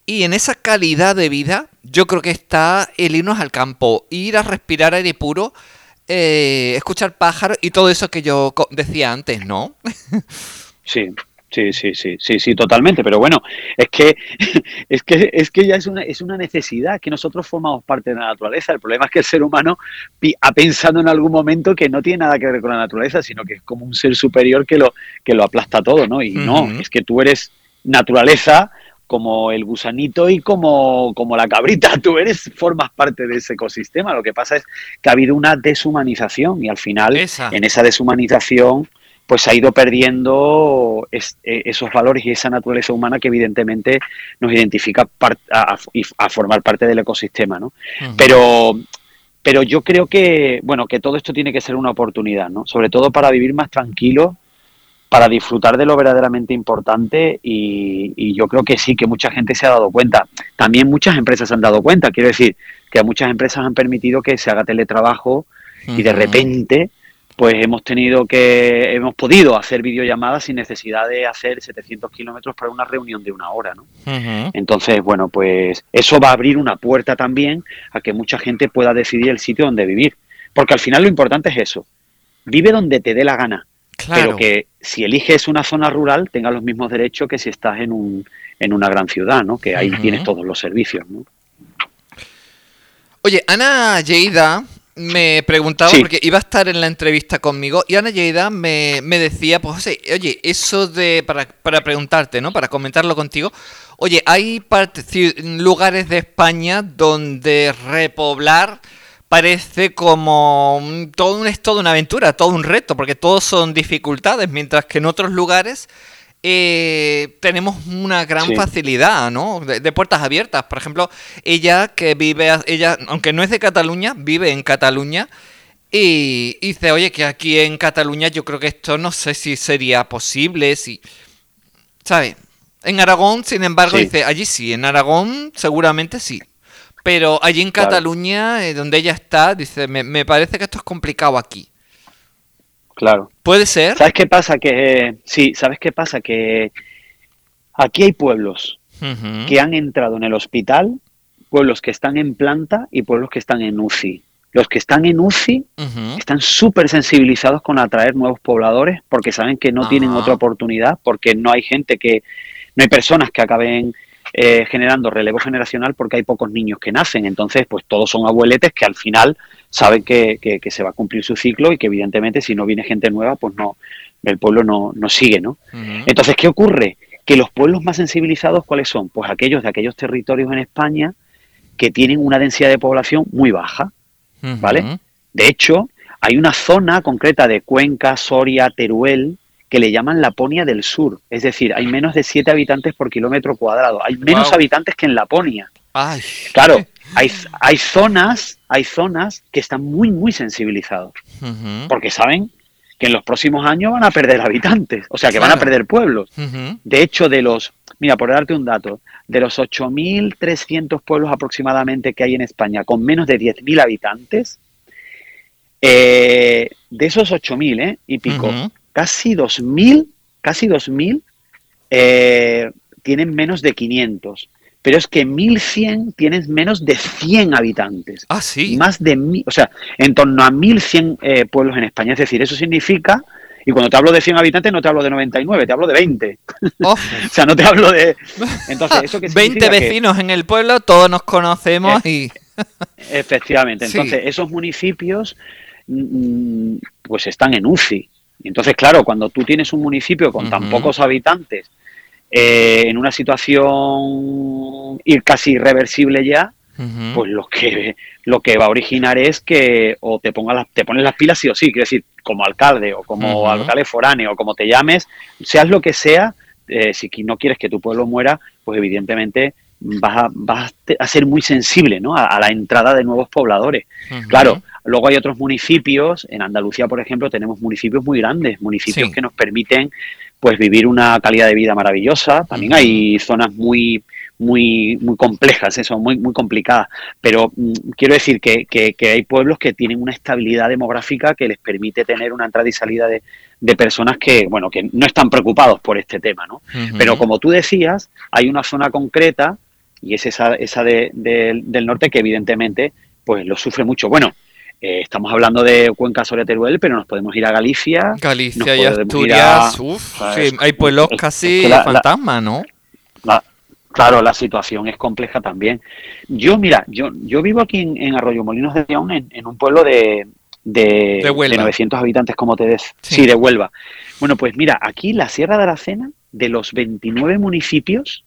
y en esa calidad de vida, yo creo que está el irnos al campo, ir a respirar aire puro, eh, escuchar pájaros y todo eso que yo decía antes, ¿no? Sí, Sí, sí, sí, sí, sí, totalmente. Pero bueno, es que, (laughs) es que, es que ya es una, es una necesidad, que nosotros formamos parte de la naturaleza. El problema es que el ser humano ha pensado en algún momento que no tiene nada que ver con la naturaleza, sino que es como un ser superior que lo, que lo aplasta todo, ¿no? Y no, es que tú eres naturaleza como el gusanito y como, como la cabrita. (laughs) Tú eres, formas parte de ese ecosistema. Lo que pasa es que ha habido una deshumanización y al final en esa deshumanización pues ha ido perdiendo e, esos valores y esa naturaleza humana que evidentemente nos identifica a, a, formar parte del ecosistema, ¿no? Pero pero yo creo que bueno que todo esto tiene que ser una oportunidad, ¿no? Sobre todo para vivir más tranquilo para disfrutar de lo verdaderamente importante y, yo creo que sí, que mucha gente se ha dado cuenta. También muchas empresas se han dado cuenta, quiero decir, que muchas empresas han permitido que se haga teletrabajo y de repente pues hemos tenido que, hemos podido hacer videollamadas sin necesidad de hacer 700 kilómetros para una reunión de una hora, ¿no? Entonces, bueno, pues eso va a abrir una puerta también a que mucha gente pueda decidir el sitio donde vivir. Porque al final lo importante es eso. Vive donde te dé la gana. Pero que si eliges una zona rural tenga los mismos derechos que si estás en, un, en una gran ciudad, ¿no? Que ahí tienes todos los servicios, ¿no? Oye, Ana Lleida me preguntaba, porque iba a estar en la entrevista conmigo, y Ana Lleida me, decía, pues oye, eso de, para, para preguntarte, ¿no? Para comentarlo contigo, oye, hay lugares de España donde repoblar parece como todo es toda una aventura, todo un reto, porque todos son dificultades, mientras que en otros lugares eh, tenemos una gran facilidad, ¿no? De, puertas abiertas. Por ejemplo, ella que vive, ella, aunque no es de Cataluña, vive en Cataluña. Y, dice, oye, que aquí en Cataluña yo creo que esto no sé si sería posible, si... ¿Sabes? En Aragón, sin embargo, dice, allí sí, en Aragón seguramente sí. Pero allí en Cataluña, eh, donde ella está, dice, me, me parece que esto es complicado aquí. Claro. ¿Puede ser? ¿Sabes qué pasa? Que sí, ¿sabes qué pasa? Que aquí hay pueblos que han entrado en el hospital, pueblos que están en planta y pueblos que están en UCI. Los que están en UCI están súper sensibilizados con atraer nuevos pobladores porque saben que no tienen otra oportunidad, porque no hay gente que, no hay personas que acaben eh, generando relevo generacional porque hay pocos niños que nacen. Entonces, pues todos son abueletes que al final saben que, que, se va a cumplir su ciclo y que evidentemente si no viene gente nueva, pues no, el pueblo no, no sigue, ¿no? Entonces, ¿qué ocurre? Que los pueblos más sensibilizados, ¿cuáles son? Pues aquellos de aquellos territorios en España que tienen una densidad de población muy baja, ¿vale? De hecho, hay una zona concreta de Cuenca, Soria, Teruel, que le llaman Laponia del Sur. Es decir, hay menos de 7 habitantes por kilómetro cuadrado. Hay menos habitantes que en Laponia. Claro, (laughs) hay, hay, zonas, hay zonas que están muy, muy sensibilizados. Porque saben que en los próximos años van a perder habitantes, o sea, que van a perder pueblos. De hecho, de los, mira, por darte un dato, de los 8.300 pueblos aproximadamente que hay en España con menos de 10.000 habitantes, eh, de esos 8.000 ¿eh? y pico, casi 2.000, casi 2.000 eh, tienen menos de 500. Pero es que 1.100 tienes menos de 100 habitantes. Ah, sí. Más de mil, o sea, en torno a 1.100 eh, pueblos en España. Es decir, eso significa, y cuando te hablo de 100 habitantes no te hablo de 99, te hablo de 20. (laughs) o sea, no te hablo de... (laughs) Entonces, ¿eso que 20 vecinos en el pueblo, todos nos conocemos y... Efectivamente. (laughs) Entonces, esos municipios mm, pues están en UCI. Entonces, claro, cuando tú tienes un municipio con tan pocos habitantes, eh, en una situación ir casi irreversible ya, pues lo que lo que va a originar es que o te pongas te pones las pilas sí o sí, quiero decir, como alcalde o como alcalde foráneo o como te llames, seas lo que sea, eh, si no quieres que tu pueblo muera, pues evidentemente vas a, vas a ser muy sensible ¿no? a, la entrada de nuevos pobladores. Claro, Luego hay otros municipios, en Andalucía, por ejemplo, tenemos municipios muy grandes, municipios que nos permiten pues vivir una calidad de vida maravillosa. También hay zonas muy muy muy complejas, eso, muy muy complicadas. Pero mm, quiero decir que, que, hay pueblos que tienen una estabilidad demográfica que les permite tener una entrada y salida de, de personas que bueno que no están preocupados por este tema, ¿no? Pero como tú decías, hay una zona concreta y es esa esa de, del norte que evidentemente pues lo sufre mucho. Bueno, eh, estamos hablando de Cuenca sobre Teruel, pero nos podemos ir a Galicia. Galicia y Asturias, hay pueblos casi fantasma, ¿no? claro, la situación es compleja también. Yo, mira, yo, yo vivo aquí en, Arroyo Molinos de León, en, un pueblo de, de, 900 habitantes, como te des. Sí. de Huelva. Bueno, pues mira, aquí la Sierra de Aracena, de los 29 municipios,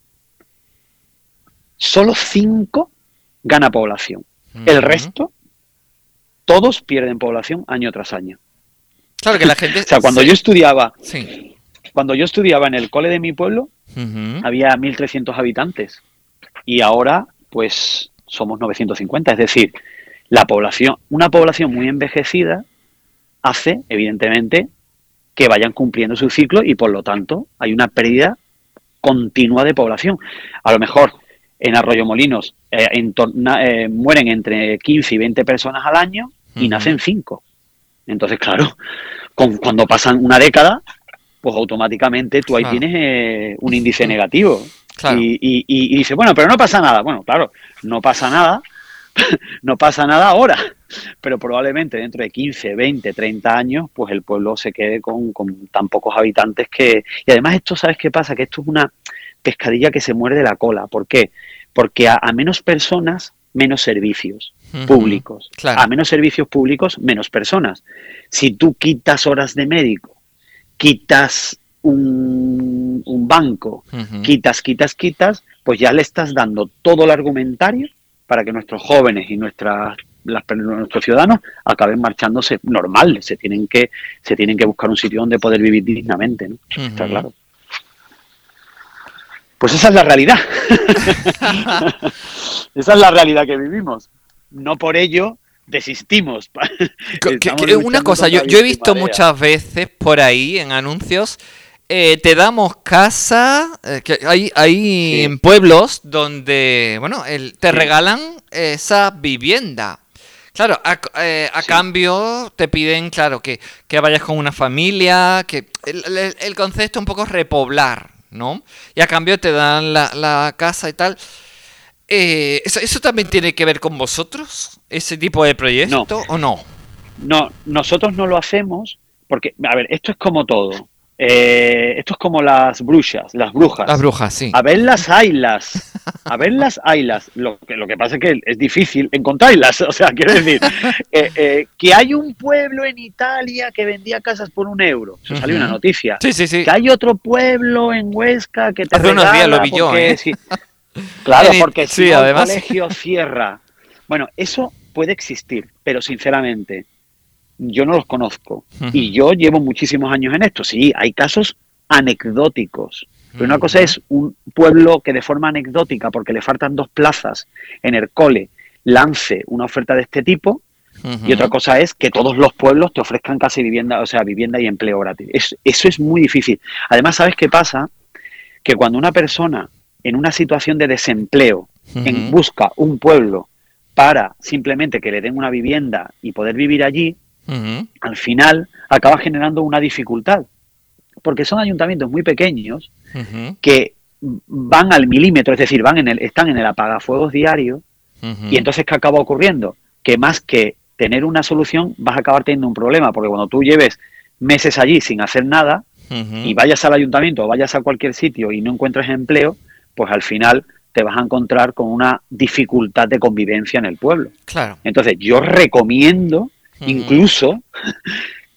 solo 5 gana población. El resto todos pierden población año tras año. Claro que la (laughs) gente. o sea, cuando yo estudiaba, sí. cuando yo estudiaba en el cole de mi pueblo, había 1.300 habitantes y ahora, pues, somos 950. Es decir, la población, una población muy envejecida hace, evidentemente, que vayan cumpliendo su ciclo y por lo tanto hay una pérdida continua de población. A lo mejor en Arroyo Molinos eh, eh, mueren entre 15 y 20 personas al año y nacen 5. Entonces, claro, cuando pasan una década, pues automáticamente tú ahí tienes eh, un índice negativo. Y, y, y, dice, bueno, pero no pasa nada. Bueno, claro, no pasa nada, (laughs) no pasa nada ahora, pero probablemente dentro de 15, 20, 30 años, pues el pueblo se quede con, tan pocos habitantes que... Y además esto, ¿sabes qué pasa? Que esto es una pescadilla que se muerde la cola. ¿Por qué? Porque a, menos personas, menos servicios públicos. A menos servicios públicos, menos personas. Si tú quitas horas de médico, quitas un, banco, quitas, quitas, quitas, pues ya le estás dando todo el argumentario para que nuestros jóvenes y nuestras nuestros ciudadanos acaben marchándose normal, se tienen que se tienen que buscar un sitio donde poder vivir dignamente, ¿no? Está claro. Pues esa es la realidad. (laughs) esa es la realidad que vivimos. No por ello desistimos. (laughs) una cosa, yo, yo he visto muchas veces por ahí en anuncios eh, te damos casa. Eh, que hay hay en pueblos donde, bueno, el, te regalan esa vivienda. Claro, a, eh, cambio te piden, claro, que, vayas con una familia, que el, concepto un poco repoblar, ¿no? Y a cambio te dan la, casa y tal. ¿eso, ¿eso, también tiene que ver con vosotros? ¿Ese tipo de proyecto o no? No, nosotros no lo hacemos porque, a ver, esto es como todo. Eh, esto es como las brujas, las brujas. Las brujas, sí. A ver las haylas. A ver las haylas. Lo que, lo que pasa es que es difícil encontrarlas. (laughs) O sea, quiero decir, eh, eh, que hay un pueblo en Italia que vendía casas por un euro. Eso salió una noticia. Sí, sí, sí. Que hay otro pueblo en Huesca que te Hace unos días lo vi yo, ¿eh? Claro, porque si el colegio cierra. Bueno, eso puede existir, pero sinceramente, yo no los conozco. Y yo llevo muchísimos años en esto. Sí, hay casos anecdóticos. Pero una cosa es un pueblo que de forma anecdótica, porque le faltan dos plazas en el cole, lance una oferta de este tipo. Y otra cosa es que todos los pueblos te ofrezcan casi vivienda, o sea, vivienda y empleo gratis. eso es muy difícil. Además, ¿sabes qué pasa? Que cuando una persona en una situación de desempleo en, busca un pueblo para simplemente que le den una vivienda y poder vivir allí, al final acaba generando una dificultad, porque son ayuntamientos muy pequeños que van al milímetro, es decir, van en el, están en el apagafuegos diario, y entonces ¿qué acaba ocurriendo? Que más que tener una solución, vas a acabar teniendo un problema, porque cuando tú lleves meses allí sin hacer nada, y vayas al ayuntamiento o vayas a cualquier sitio y no encuentres empleo, pues al final te vas a encontrar con una dificultad de convivencia en el pueblo. Claro. Entonces, yo recomiendo incluso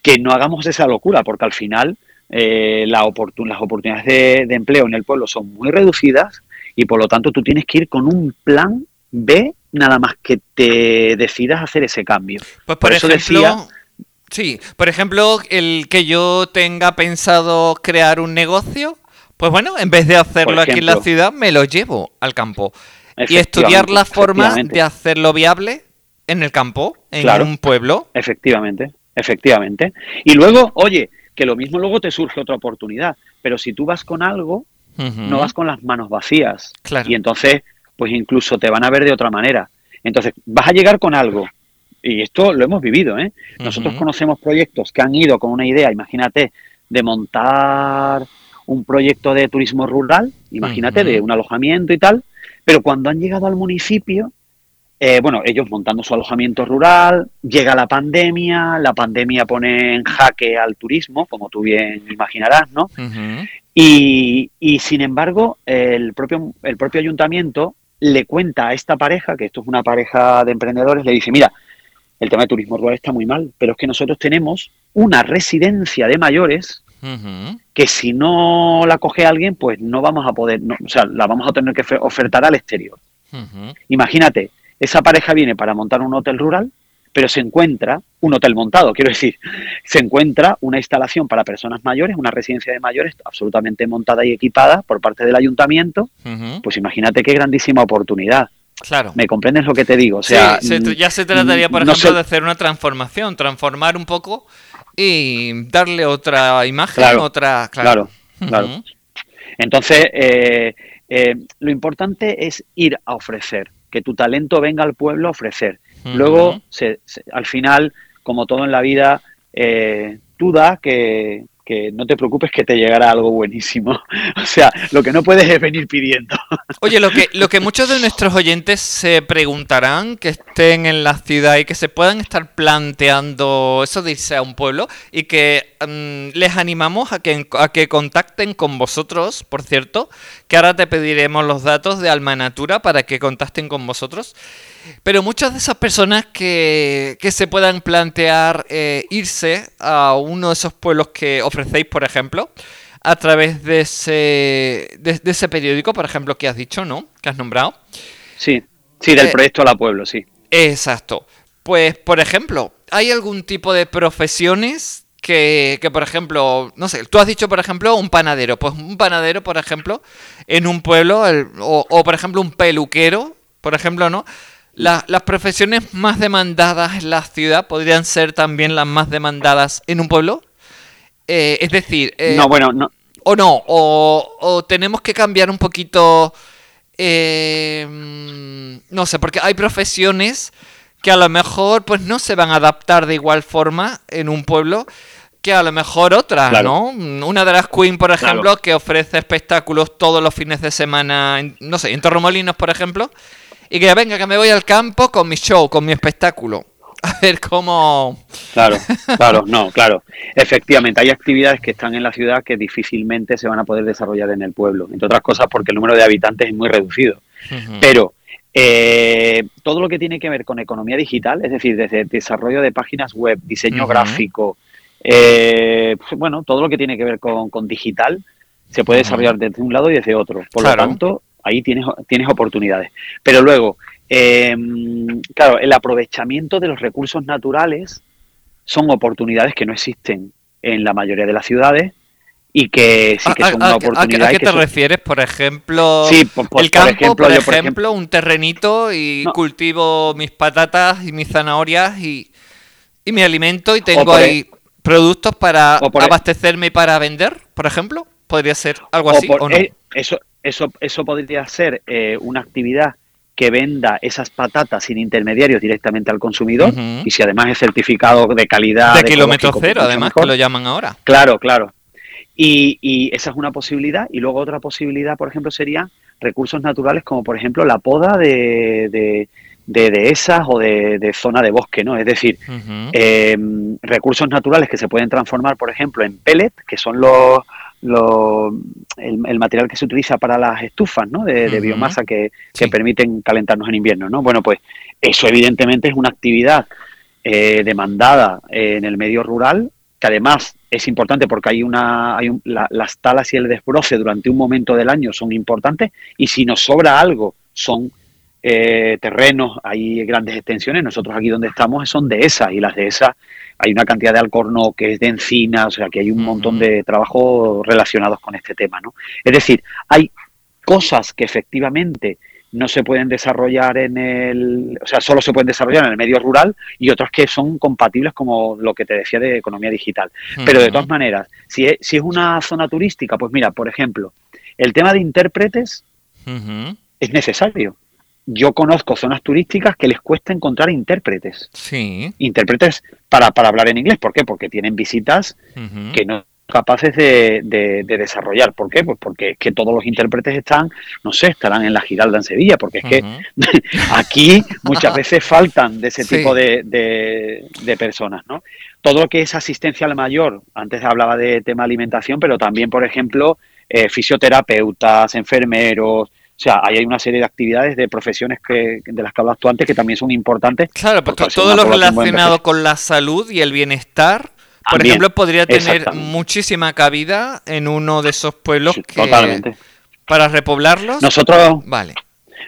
que no hagamos esa locura, porque al final eh, las oportunidades de, empleo en el pueblo son muy reducidas y por lo tanto tú tienes que ir con un plan B nada más que te decidas hacer ese cambio. Pues por, eso decía... Sí, por ejemplo, el que yo tenga pensado crear un negocio, pues bueno, en vez de hacerlo aquí en la ciudad, me lo llevo al campo. Y estudiar la forma de hacerlo viable en el campo, en un pueblo. Efectivamente, efectivamente. Y luego, oye, que lo mismo luego te surge otra oportunidad, pero si tú vas con algo, no vas con las manos vacías. Claro. Y entonces, pues incluso te van a ver de otra manera. Entonces, vas a llegar con algo. Y esto lo hemos vivido, ¿eh? Nosotros conocemos proyectos que han ido con una idea, imagínate, de montar un proyecto de turismo rural, imagínate, de un alojamiento y tal, pero cuando han llegado al municipio, eh, bueno, ellos montando su alojamiento rural, llega la pandemia, la pandemia pone en jaque al turismo, como tú bien imaginarás, ¿no? y, y, sin embargo, el propio, el propio ayuntamiento le cuenta a esta pareja, que esto es una pareja de emprendedores, le dice, mira, el tema de turismo rural está muy mal, pero es que nosotros tenemos una residencia de mayores que si no la coge alguien, pues no vamos a poder, o sea, la vamos a tener que ofertar al exterior. Imagínate, esa pareja viene para montar un hotel rural, pero se encuentra un hotel montado, quiero decir, (laughs) se encuentra una instalación para personas mayores, una residencia de mayores absolutamente montada y equipada por parte del ayuntamiento, pues imagínate qué grandísima oportunidad. Claro. ¿Me comprendes lo que te digo? O sea, ya se trataría, por ejemplo, de hacer una transformación, transformar un poco y darle otra imagen, otra... Claro, claro. Entonces, eh, eh, lo importante es ir a ofrecer que tu talento venga al pueblo a ofrecer. Luego, al final, como todo en la vida, eh, tú da que, que no te preocupes que te llegará algo buenísimo. (laughs) O sea, lo que no puedes es venir pidiendo. Oye, lo que, (laughs) lo que muchos de nuestros oyentes se preguntarán, que estén en la ciudad y que se puedan estar planteando eso de irse a un pueblo y que mm, les animamos a que, a que contacten con vosotros, por cierto, que ahora te pediremos los datos de Alma Natura para que contacten con vosotros. Pero muchas de esas personas que, que se puedan plantear eh, irse a uno de esos pueblos que ofrecéis, por ejemplo, a través de ese, de, ese periódico, por ejemplo, que has dicho, ¿no? Que has nombrado. Sí, sí, del eh, proyecto La Pueblo, sí. Exacto. Pues, por ejemplo, ¿hay algún tipo de profesiones que, que, por ejemplo, no sé, tú has dicho, por ejemplo, un panadero. Pues un panadero, por ejemplo, en un pueblo, o, o, por ejemplo, un peluquero, por ejemplo, ¿no? Las profesiones más demandadas en la ciudad podrían ser también las más demandadas en un pueblo. Eh, es decir, eh, no, bueno, no. O no, o, tenemos que cambiar un poquito. Eh, no sé, porque hay profesiones que a lo mejor pues no se van a adaptar de igual forma en un pueblo que a lo mejor otras, ¿no? Una de las Queen, por ejemplo, que ofrece espectáculos todos los fines de semana, no sé, en Torremolinos, por ejemplo, y que venga, que me voy al campo con mi show, con mi espectáculo. A ver cómo... Claro, (laughs) claro, no, claro. Efectivamente, hay actividades que están en la ciudad que difícilmente se van a poder desarrollar en el pueblo, entre otras cosas porque el número de habitantes es muy reducido. Pero eh, todo lo que tiene que ver con economía digital, es decir, desde desarrollo de páginas web, diseño gráfico, eh, pues, bueno, todo lo que tiene que ver con, digital se puede desarrollar desde un lado y desde otro. Por lo tanto, ahí tienes, tienes oportunidades. Pero luego, em, claro, el aprovechamiento de los recursos naturales son oportunidades que no existen en la mayoría de las ciudades y que sí que son una oportunidad. ¿A, qué te refieres? Por ejemplo, sí, por, el campo, por ejemplo, un terrenito y cultivo mis patatas y mis zanahorias y, y me alimento y tengo ahí e- productos para e- abastecerme y para vender, por ejemplo. ¿Podría ser algo así o no? E- eso, eso, eso podría ser eh, una actividad que venda esas patatas sin intermediarios directamente al consumidor y si además es certificado de calidad. De, kilómetro cero, además, que lo llaman ahora. Claro, claro. Y, y, esa es una posibilidad. Y luego otra posibilidad, por ejemplo, sería recursos naturales como, por ejemplo, la poda de, de, de dehesas o de, zona de bosque, ¿no? Es decir, em, recursos naturales que se pueden transformar, por ejemplo, en pellet, que son los, el, material que se utiliza para las estufas ¿no? de, biomasa que, permiten calentarnos en invierno. ¿no? Bueno, pues eso evidentemente es una actividad eh, demandada en el medio rural, que además es importante porque hay una, hay las talas y el desbroce durante un momento del año son importantes y si nos sobra algo son eh, terrenos, hay grandes extensiones, nosotros aquí donde estamos son de esas y las de esas hay una cantidad de alcorno que es de encina, o sea que hay un montón de trabajos relacionados con este tema, ¿no? Es decir, hay cosas que efectivamente no se pueden desarrollar en el, o sea, solo se pueden desarrollar en el medio rural y otras que son compatibles como lo que te decía de economía digital. Pero de todas maneras, si es, si es una zona turística, pues mira, por ejemplo, el tema de intérpretes es necesario yo conozco zonas turísticas que les cuesta encontrar intérpretes. Sí. Intérpretes para, para hablar en inglés. ¿Por qué? Porque tienen visitas que no son capaces de, de, desarrollar. ¿Por qué? Pues porque es que todos los intérpretes están, no sé, estarán en la Giralda en Sevilla, porque es que (laughs) aquí muchas (laughs) veces faltan de ese tipo de, de, personas, ¿no? Todo lo que es asistencia al mayor, antes hablaba de tema alimentación, pero también, por ejemplo, eh, fisioterapeutas, enfermeros, o sea, ahí hay una serie de actividades, de profesiones que, de las que hablas tú antes que también son importantes. Claro, porque todo lo relacionado con la salud y el bienestar, por ejemplo, podría tener muchísima cabida en uno de esos pueblos que, totalmente. para repoblarlos. Nosotros, vale.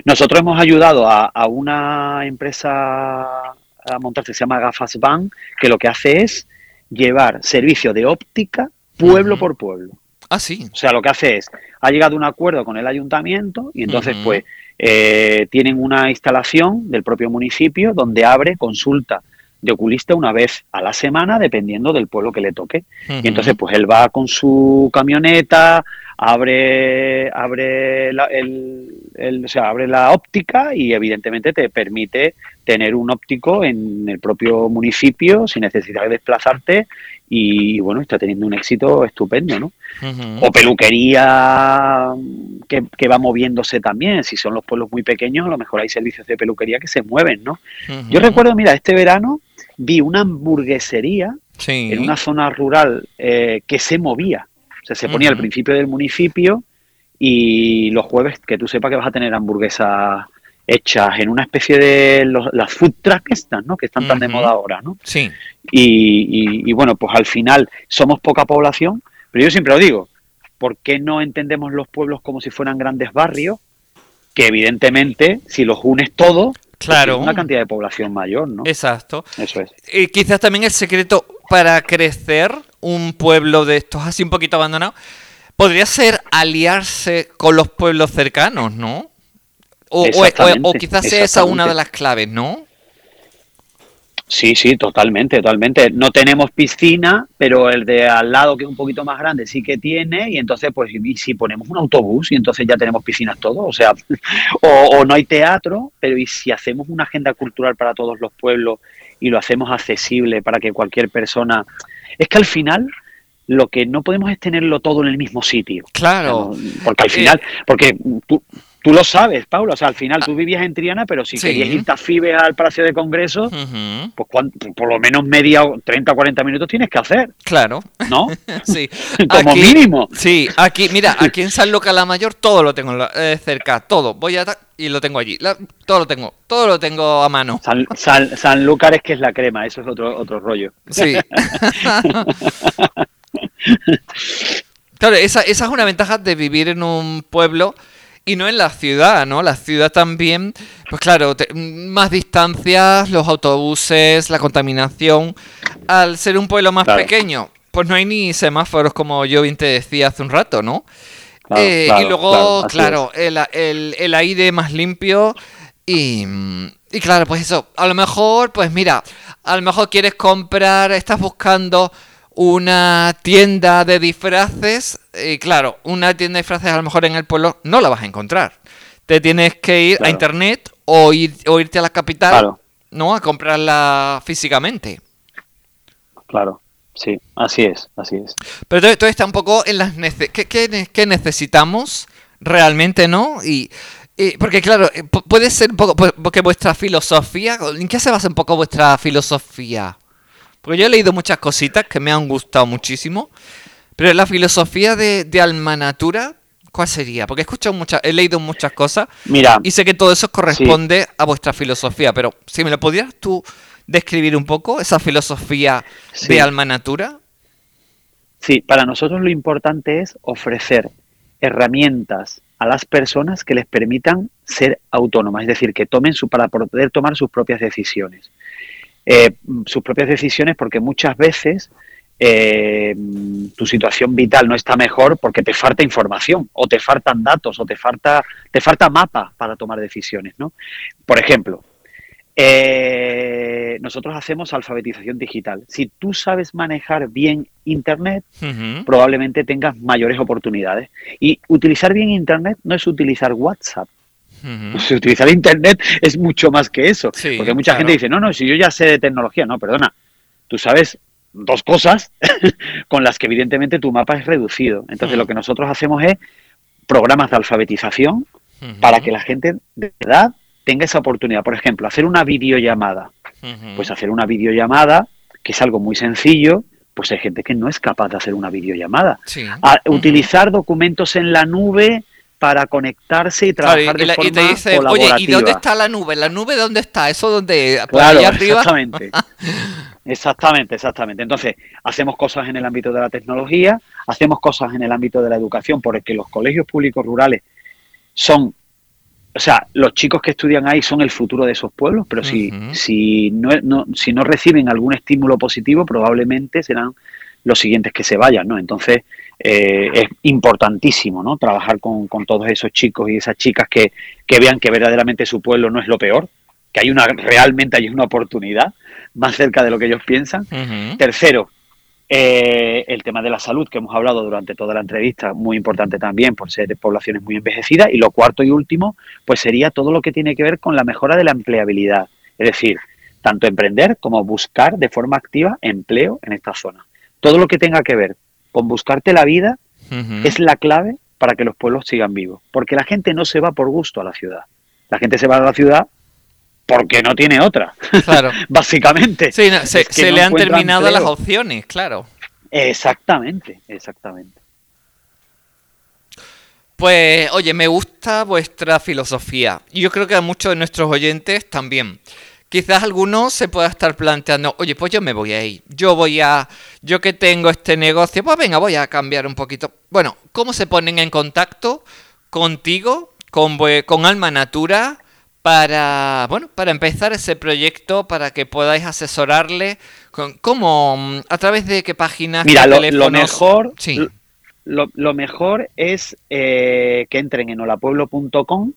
nosotros hemos ayudado a, una empresa a montarse, se llama Gafas Bank, que lo que hace es llevar servicio de óptica pueblo por pueblo. Ah, sí. O sea, lo que hace es, ha llegado a un acuerdo con el ayuntamiento y entonces pues eh, tienen una instalación del propio municipio donde abre consulta de oculista una vez a la semana dependiendo del pueblo que le toque. Y entonces pues él va con su camioneta, abre, abre el, el, o sea, abre la óptica y evidentemente te permite tener un óptico en el propio municipio sin necesidad de desplazarte y bueno, está teniendo un éxito estupendo, ¿no? O peluquería que, que, va moviéndose también, si son los pueblos muy pequeños, a lo mejor hay servicios de peluquería que se mueven, ¿no? Yo recuerdo, mira, este verano vi una hamburguesería en una zona rural eh, que se movía, o sea, se ponía al principio del municipio y los jueves que tú sepas que vas a tener hamburguesas hechas en una especie de las food trucks estas, ¿no? Que están tan de moda ahora, ¿no? Sí. Y, y, bueno, pues al final somos poca población, pero yo siempre lo digo, ¿por qué no entendemos los pueblos como si fueran grandes barrios? Que evidentemente, si los unes todos, pues claro. una cantidad de población mayor, ¿no? Exacto. Eso es. Y quizás también el secreto para crecer un pueblo de estos así un poquito abandonado podría ser aliarse con los pueblos cercanos, ¿no? O, o, quizás sea esa una de las claves, ¿no? Sí, sí, totalmente, totalmente. No tenemos piscina, pero el de al lado, que es un poquito más grande, sí que tiene, y entonces, pues, y si ponemos un autobús, y entonces ya tenemos piscinas todos, o sea, (laughs) o, no hay teatro, pero y si hacemos una agenda cultural para todos los pueblos y lo hacemos accesible para que cualquier persona... Es que al final lo que no podemos es tenerlo todo en el mismo sitio. Claro. porque al final, porque tú, Tú lo sabes, Paula, o sea, al final tú vivías en Triana, pero si querías ir a Fibes al Palacio de Congresos, pues por lo menos media, 30 o 40 minutos tienes que hacer. Claro. ¿No? (laughs) sí. (laughs) Como mínimo. Sí, aquí, mira, (laughs) aquí en San Lucas la Mayor todo lo tengo eh, cerca, todo. Voy a y lo tengo allí. todo lo tengo, todo lo tengo a mano. San, San, Lucas es que es la crema, eso es otro, otro rollo. Sí. claro, esa, esa es una ventaja de vivir en un pueblo y no en la ciudad, ¿no? La ciudad también, pues claro, más distancias, los autobuses, la contaminación. Al ser un pueblo más pequeño, pues no hay ni semáforos como yo bien te decía hace un rato, ¿no? Eh, y luego, claro, el, el, aire más limpio y, y claro, pues eso, a lo mejor, pues mira, a lo mejor quieres comprar, estás buscando una tienda de disfraces, y claro, una tienda de disfraces a lo mejor en el pueblo no la vas a encontrar. Te tienes que ir a internet o, ir, o irte a la capital, ¿no? A comprarla físicamente. Claro, sí, así es, así es. Pero todo, está un poco en las ¿qué, necesitamos realmente, no? Y, porque claro, eh, puede ser un poco porque vuestra filosofía, ¿en qué se basa un poco vuestra filosofía? Porque yo he leído muchas cositas que me han gustado muchísimo. Pero la filosofía de, de Alma Natura, ¿cuál sería? Porque he escuchado muchas, he leído muchas cosas. Mira. Y sé que todo eso corresponde a vuestra filosofía. Pero si me lo pudieras tú describir un poco, esa filosofía de Alma Natura. Sí, para nosotros lo importante es ofrecer herramientas a las personas que les permitan ser autónomas, es decir, que tomen su, para poder tomar sus propias decisiones. Eh, sus propias decisiones porque muchas veces eh, tu situación vital no está mejor porque te falta información o te faltan datos o te falta, te falta mapa para tomar decisiones. ¿no? Por ejemplo, eh, nosotros hacemos alfabetización digital. Si tú sabes manejar bien Internet, probablemente tengas mayores oportunidades. Y utilizar bien Internet no es utilizar WhatsApp, utilizar Internet es mucho más que eso. porque mucha gente dice, no, no, si yo ya sé de tecnología, no, perdona, tú sabes dos cosas (laughs) con las que evidentemente tu mapa es reducido. Entonces lo que nosotros hacemos es programas de alfabetización para que la gente de verdad tenga esa oportunidad. Por ejemplo, hacer una videollamada. Pues hacer una videollamada, que es algo muy sencillo, pues hay gente que no es capaz de hacer una videollamada. utilizar documentos en la nube para conectarse y trabajar de forma y te dice, Oye, ¿y dónde está la nube? ¿La nube dónde está? ¿Eso dónde? claro, arriba? Exactamente. (laughs) exactamente, exactamente. Entonces, hacemos cosas en el ámbito de la tecnología, hacemos cosas en el ámbito de la educación, porque los colegios públicos rurales son, o sea, los chicos que estudian ahí son el futuro de esos pueblos, pero si, si, no, no, si no reciben algún estímulo positivo, probablemente serán los siguientes que se vayan, ¿no? Entonces, eh, es importantísimo, ¿no? Trabajar con, todos esos chicos y esas chicas que, vean que verdaderamente su pueblo no es lo peor, que hay una, realmente hay una oportunidad más cerca de lo que ellos piensan. Tercero, Eh, el tema de la salud, que hemos hablado durante toda la entrevista, muy importante también por ser poblaciones muy envejecidas. Y lo cuarto y último, pues sería todo lo que tiene que ver con la mejora de la empleabilidad. Es decir, tanto emprender como buscar de forma activa empleo en esta zona. Todo lo que tenga que ver con buscarte la vida es la clave para que los pueblos sigan vivos. Porque la gente no se va por gusto a la ciudad. La gente se va a la ciudad porque no tiene otra. (laughs) Claro. Básicamente. Sí, se, le han terminado las opciones, claro. Exactamente, exactamente. Pues, oye, me gusta vuestra filosofía. Y yo creo que a muchos de nuestros oyentes también. Quizás algunos se pueda estar planteando, oye, pues yo me voy a ir. Yo voy a. Yo que tengo este negocio, pues venga, voy a cambiar un poquito. Bueno, ¿cómo se ponen en contacto contigo, con, con Alma Natura? Para, bueno, para empezar ese proyecto, para que podáis asesorarle, ¿cómo? ¿A través de qué páginas? Mira, lo, lo, mejor, lo, mejor es eh, que entren en holapueblo.com,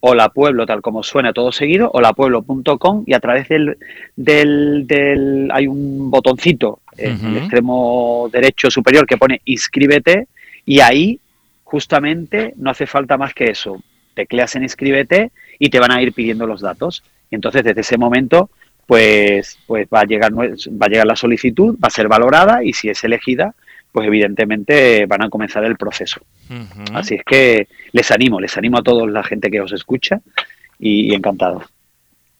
holapueblo tal como suena todo seguido, holapueblo.com y a través del, del, del, hay un botoncito en el extremo derecho superior que pone inscríbete y ahí justamente no hace falta más que eso, tecleas en inscríbete y te van a ir pidiendo los datos. Y entonces desde ese momento pues, pues va, a llegar, va a llegar la solicitud, va a ser valorada y si es elegida, pues evidentemente van a comenzar el proceso. Así es que les animo, les animo a toda la gente que os escucha y, y encantado.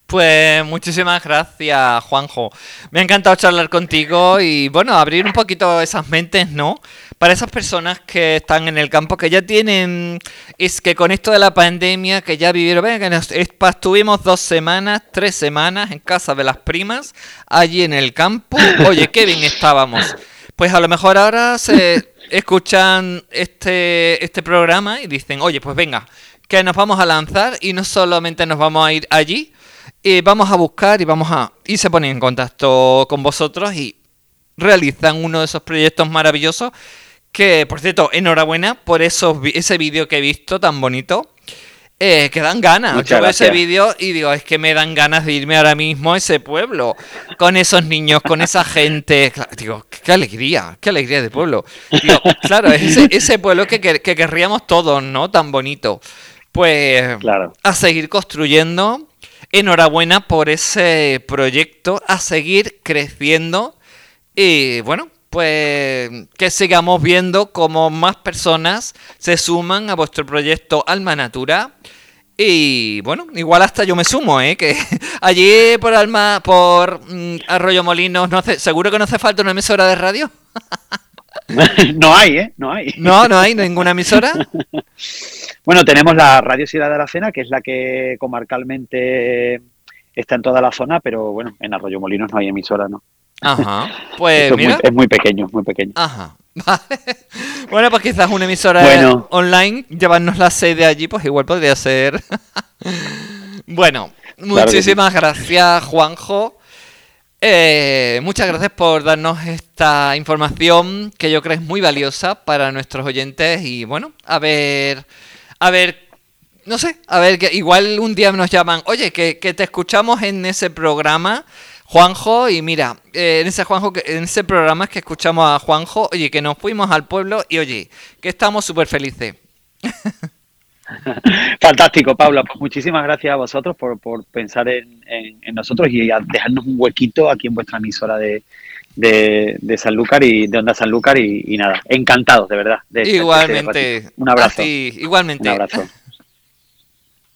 Pues muchísimas gracias, Juanjo. Me ha encantado charlar contigo y bueno, abrir un poquito esas mentes, ¿no? Para esas personas que están en el campo, que ya tienen, es que con esto de la pandemia, que ya vivieron, venga, que estuvimos dos semanas, tres semanas en casa de las primas, allí en el campo. (laughs) Oye, qué bien estábamos. Pues a lo mejor ahora se escuchan este, este programa y dicen, oye, pues venga, que nos vamos a lanzar y no solamente nos vamos a ir allí, y vamos a buscar y vamos a. Y se ponen en contacto con vosotros y realizan uno de esos proyectos maravillosos. Que, por cierto, enhorabuena por esos, ese vídeo que he visto tan bonito. Eh, que dan ganas. Yo veo ese vídeo y digo, es que me dan ganas de irme ahora mismo a ese pueblo. Con esos niños, con esa gente. Digo, qué alegría, qué alegría de pueblo. Digo, claro, ese, ese pueblo que, que, que, querríamos todos, ¿no? Tan bonito. Pues claro. a seguir construyendo enhorabuena por ese proyecto, a seguir creciendo y bueno, pues que sigamos viendo cómo más personas se suman a vuestro proyecto Alma Natura. Y bueno, igual hasta yo me sumo, ¿eh? Que (laughs) allí por Alma, por mm, Arroyo Molinos, no hace, seguro que no hace falta una emisora de radio. (laughs) no hay, ¿eh? No hay. No, no hay ninguna emisora. (laughs) Bueno, tenemos la Radio Ciudad de Aracena, que es la que comarcalmente está en toda la zona, pero bueno, en Arroyo Molinos no hay emisora, ¿no? Ajá, (laughs) pues mira. Es, muy, pequeño, muy pequeño. Ajá, (laughs) Bueno, pues quizás una emisora online, llevarnos la sede allí, pues igual podría ser. (laughs) bueno, muchísimas gracias, Juanjo. Eh, muchas gracias por darnos esta información que yo creo es muy valiosa para nuestros oyentes y bueno, a ver a ver, no sé, a ver, que igual un día nos llaman, oye, que, te escuchamos en ese programa, Juanjo, y mira, eh, en ese Juanjo, en ese programa es que escuchamos a Juanjo, oye, que nos fuimos al pueblo y oye, que estamos súper felices. (laughs) Fantástico, Paula. Pues muchísimas gracias a vosotros por, pensar en, nosotros y dejarnos un huequito aquí en vuestra emisora de, de, de Sanlúcar y de Onda Sanlúcar y, y nada, encantados de verdad. igualmente. un abrazo. igualmente. Un abrazo.